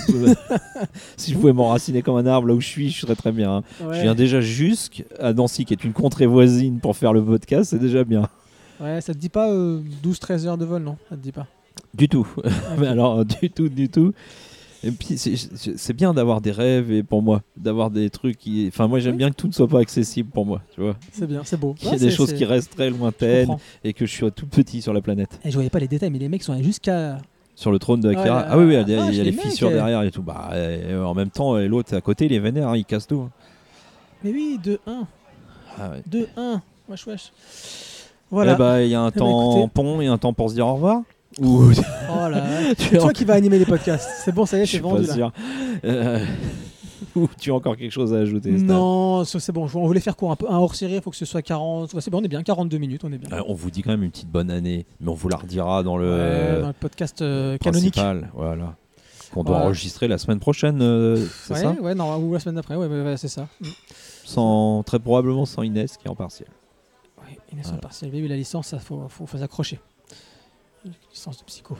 Speaker 5: *laughs* si je pouvais m'enraciner comme un arbre là où je suis, je serais très bien. hein.
Speaker 6: Ouais,
Speaker 5: Je viens déjà jusqu'à Nancy, qui est une contrée voisine, pour faire le podcast, c'est déjà bien.
Speaker 6: ouais, ça te dit pas euh, 12-13 heures de vol, non? Ça te dit pas?
Speaker 5: Du tout. *laughs* Mais alors, du tout, du tout. Et puis, c'est- bien d'avoir des rêves et pour moi, d'avoir des trucs qui. Enfin, moi, j'aime
Speaker 6: Oui.
Speaker 5: bien que tout ne soit pas accessible pour moi, tu vois.
Speaker 6: C'est bien, c'est beau.
Speaker 5: Qu'il y
Speaker 6: Ouais,
Speaker 5: ait des
Speaker 6: c'est-
Speaker 5: choses qui restent très lointaines et que je suis tout petit sur la planète.
Speaker 6: Et je voyais pas les détails, mais les mecs sont allés jusqu'à.
Speaker 5: Sur le trône de
Speaker 6: Ouais,
Speaker 5: Akira. ah oui, oui, il y a,
Speaker 6: la
Speaker 5: des- il y a
Speaker 6: vache,
Speaker 5: les fissures
Speaker 6: euh.
Speaker 5: derrière et tout. Bah, en même temps, l'autre à côté, il est vénère, hein, il casse tout.
Speaker 6: Mais oui, 2-1.
Speaker 5: Ah ouais.
Speaker 6: 2-1. Wesh, wesh. Voilà.
Speaker 5: Eh bah, il y a un
Speaker 6: bah,
Speaker 5: temps
Speaker 6: écoutez.
Speaker 5: pont et un temps pour se dire au revoir. Ou
Speaker 6: Oh là.
Speaker 5: tu
Speaker 6: C'est
Speaker 5: es
Speaker 6: toi qui vas animer les podcasts. C'est bon, ça y est,
Speaker 5: Je
Speaker 6: c'est
Speaker 5: suis
Speaker 6: vendu
Speaker 5: pas
Speaker 6: là.
Speaker 5: sûr. Euh, *laughs* Ou tu as encore quelque chose à ajouter
Speaker 6: Non, c'est bon. On voulait faire court un peu. Un hors série, il faut que ce soit 40. Ouais, c'est bon, on est bien. 42 minutes, on est bien.
Speaker 5: Euh, On vous dit quand même une petite bonne année, mais on vous la redira dans le
Speaker 6: Ouais, dans le podcast euh, canonique.
Speaker 5: principal. Voilà. Qu'on doit enregistrer la semaine prochaine, euh, c'est
Speaker 6: Ouais,
Speaker 5: ça
Speaker 6: ouais, non, ou la semaine d'après, ouais, c'est ça. Mm.
Speaker 5: sans, Très probablement sans Inès qui est en partiel.
Speaker 6: Ouais, Inès
Speaker 5: Voilà.
Speaker 6: en partiel. Oui, la licence, ça faut, faut, faut s'accrocher. Licence de psycho.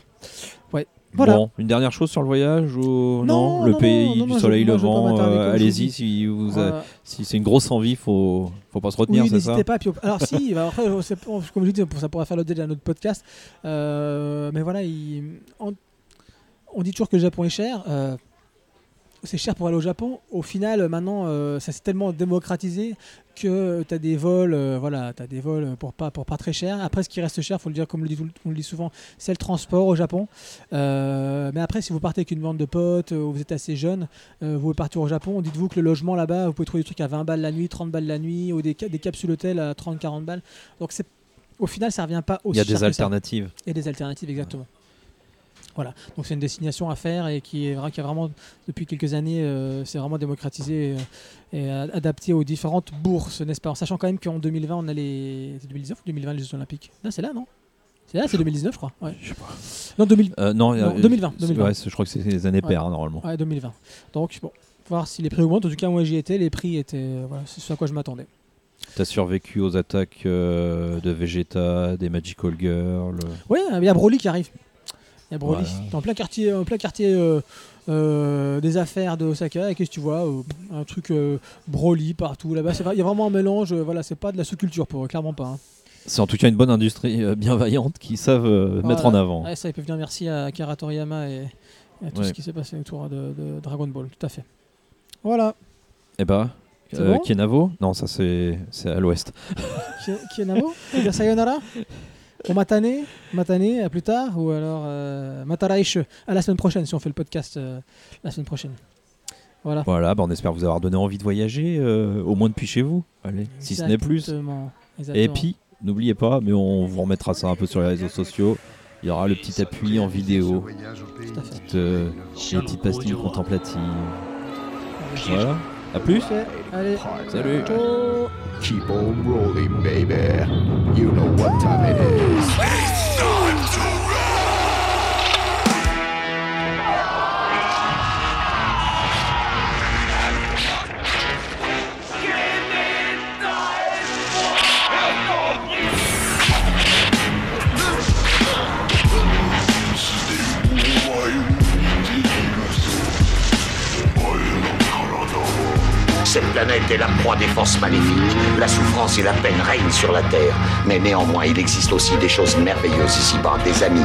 Speaker 6: Ouais. Voilà.
Speaker 5: Bon, une dernière chose sur le voyage ou
Speaker 6: Non,
Speaker 5: le
Speaker 6: non,
Speaker 5: pays
Speaker 6: non,
Speaker 5: du soleil levant euh, Allez-y si vous a-
Speaker 6: Voilà.
Speaker 5: si c'est une grosse envie, faut faut pas se retenir,
Speaker 6: Oui,
Speaker 5: c'est ça?
Speaker 6: n'hésitez pas. Puis, alors si, bah, après, comme je dis, ça pourrait faire l'objet d'un autre podcast. Euh, mais voilà, il- on, on dit toujours que le Japon est cher. euh, c'est cher pour aller au Japon. Au final, maintenant, euh, ça s'est tellement démocratisé que tu as des vols, euh, voilà, tu des vols pour pas, pour pas très cher. Après, ce qui reste cher, faut le dire comme on le dit, tout le- on le dit souvent, c'est le transport au Japon. Euh, mais après, si vous partez avec une bande de potes, euh, ou vous êtes assez jeune, euh, vous pouvez partir au Japon, dites-vous que le logement là-bas, vous pouvez trouver des trucs à 20 balles la nuit, 30 balles la nuit, ou des, des capsules hôtel à 30-40 balles. Donc c'est au final, ça revient pas aussi
Speaker 5: Il y a des alternatives.
Speaker 6: Il y a des alternatives, exactement. Voilà, donc c'est une destination à faire et qui est vra- qui a vraiment, depuis quelques années, euh, c'est vraiment démocratisé euh, et adapté aux différentes bourses, n'est-ce pas? En sachant quand même qu'en 2020, on a les. C'est 2019 ou 2020 les Jeux Olympiques? Non, c'est là, non? C'est là, c'est 2019, je crois. Ouais.
Speaker 5: Je sais pas.
Speaker 6: Non, 2000
Speaker 5: Euh, non,
Speaker 6: Non,
Speaker 5: euh,
Speaker 6: 2020,
Speaker 5: c'est-
Speaker 6: 2020.
Speaker 5: ouais, je crois que c'est les années
Speaker 6: Ouais.
Speaker 5: paires hein, normalement.
Speaker 6: Ouais, 2020. Donc, bon, voir si les prix augmentent. En tout cas, moi, j'y étais, les prix étaient. euh, voilà, c'est ce à quoi je m'attendais.
Speaker 5: T'as survécu aux attaques euh, de Vegeta, des Magical Girls.
Speaker 6: Ouais, il y a Broly qui arrive. Il y a Broly.
Speaker 5: Voilà.
Speaker 6: T'es en plein quartier, en plein quartier euh, euh, des affaires de Osaka. Et qu'est-ce que tu vois euh, Un truc euh, Broly partout. Là-bas, il y a vraiment un mélange. euh, voilà, c'est pas de la sous-culture pour eux, clairement pas. hein.
Speaker 5: C'est en tout cas une bonne industrie euh, bienveillante qui savent euh,
Speaker 6: Voilà.
Speaker 5: mettre en avant.
Speaker 6: Ouais, ça, ils peuvent dire merci à Akira Toriyama et, et à tout
Speaker 5: Ouais.
Speaker 6: ce qui s'est passé autour de, de Dragon Ball. Tout à fait. Voilà.
Speaker 5: Eh bah,
Speaker 6: C'est
Speaker 5: euh,
Speaker 6: bon
Speaker 5: Kenavo Non, ça c'est à l'ouest.
Speaker 6: Kienavo? Tu veux dire sayonara? *laughs* Au matane Matane, à plus tard Ou alors euh, Mataraïche à la semaine prochaine si on fait le podcast euh, la semaine prochaine. Voilà.
Speaker 5: Voilà, bah, on espère vous avoir donné envie de voyager, euh, au moins depuis chez vous. Allez, si ce n'est plus.
Speaker 6: Exactement.
Speaker 5: Et puis, n'oubliez pas, mais on vous remettra ça un peu sur les réseaux sociaux. Il y aura le petit appui en vidéo,
Speaker 6: Tout à fait.
Speaker 5: petite, euh, les petites pastilles contemplatives. Voilà, à plus.
Speaker 6: Allez.
Speaker 5: Salut
Speaker 6: Ciao.
Speaker 4: Keep on rolling, baby. You know what time it is.
Speaker 7: Cette planète est la proie des forces maléfiques. La souffrance et la peine règnent sur la Terre. Mais néanmoins, il existe aussi des choses merveilleuses ici-bas, des amis.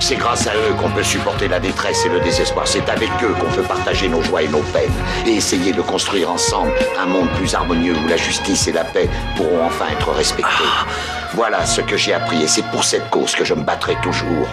Speaker 7: C'est grâce à eux qu'on peut supporter la détresse et le désespoir. C'est avec eux qu'on peut partager nos joies et nos peines. Et essayer de construire ensemble un monde plus harmonieux où la justice et la paix pourront enfin être respectées. Voilà ce que j'ai appris et c'est pour cette cause que je me battrai toujours.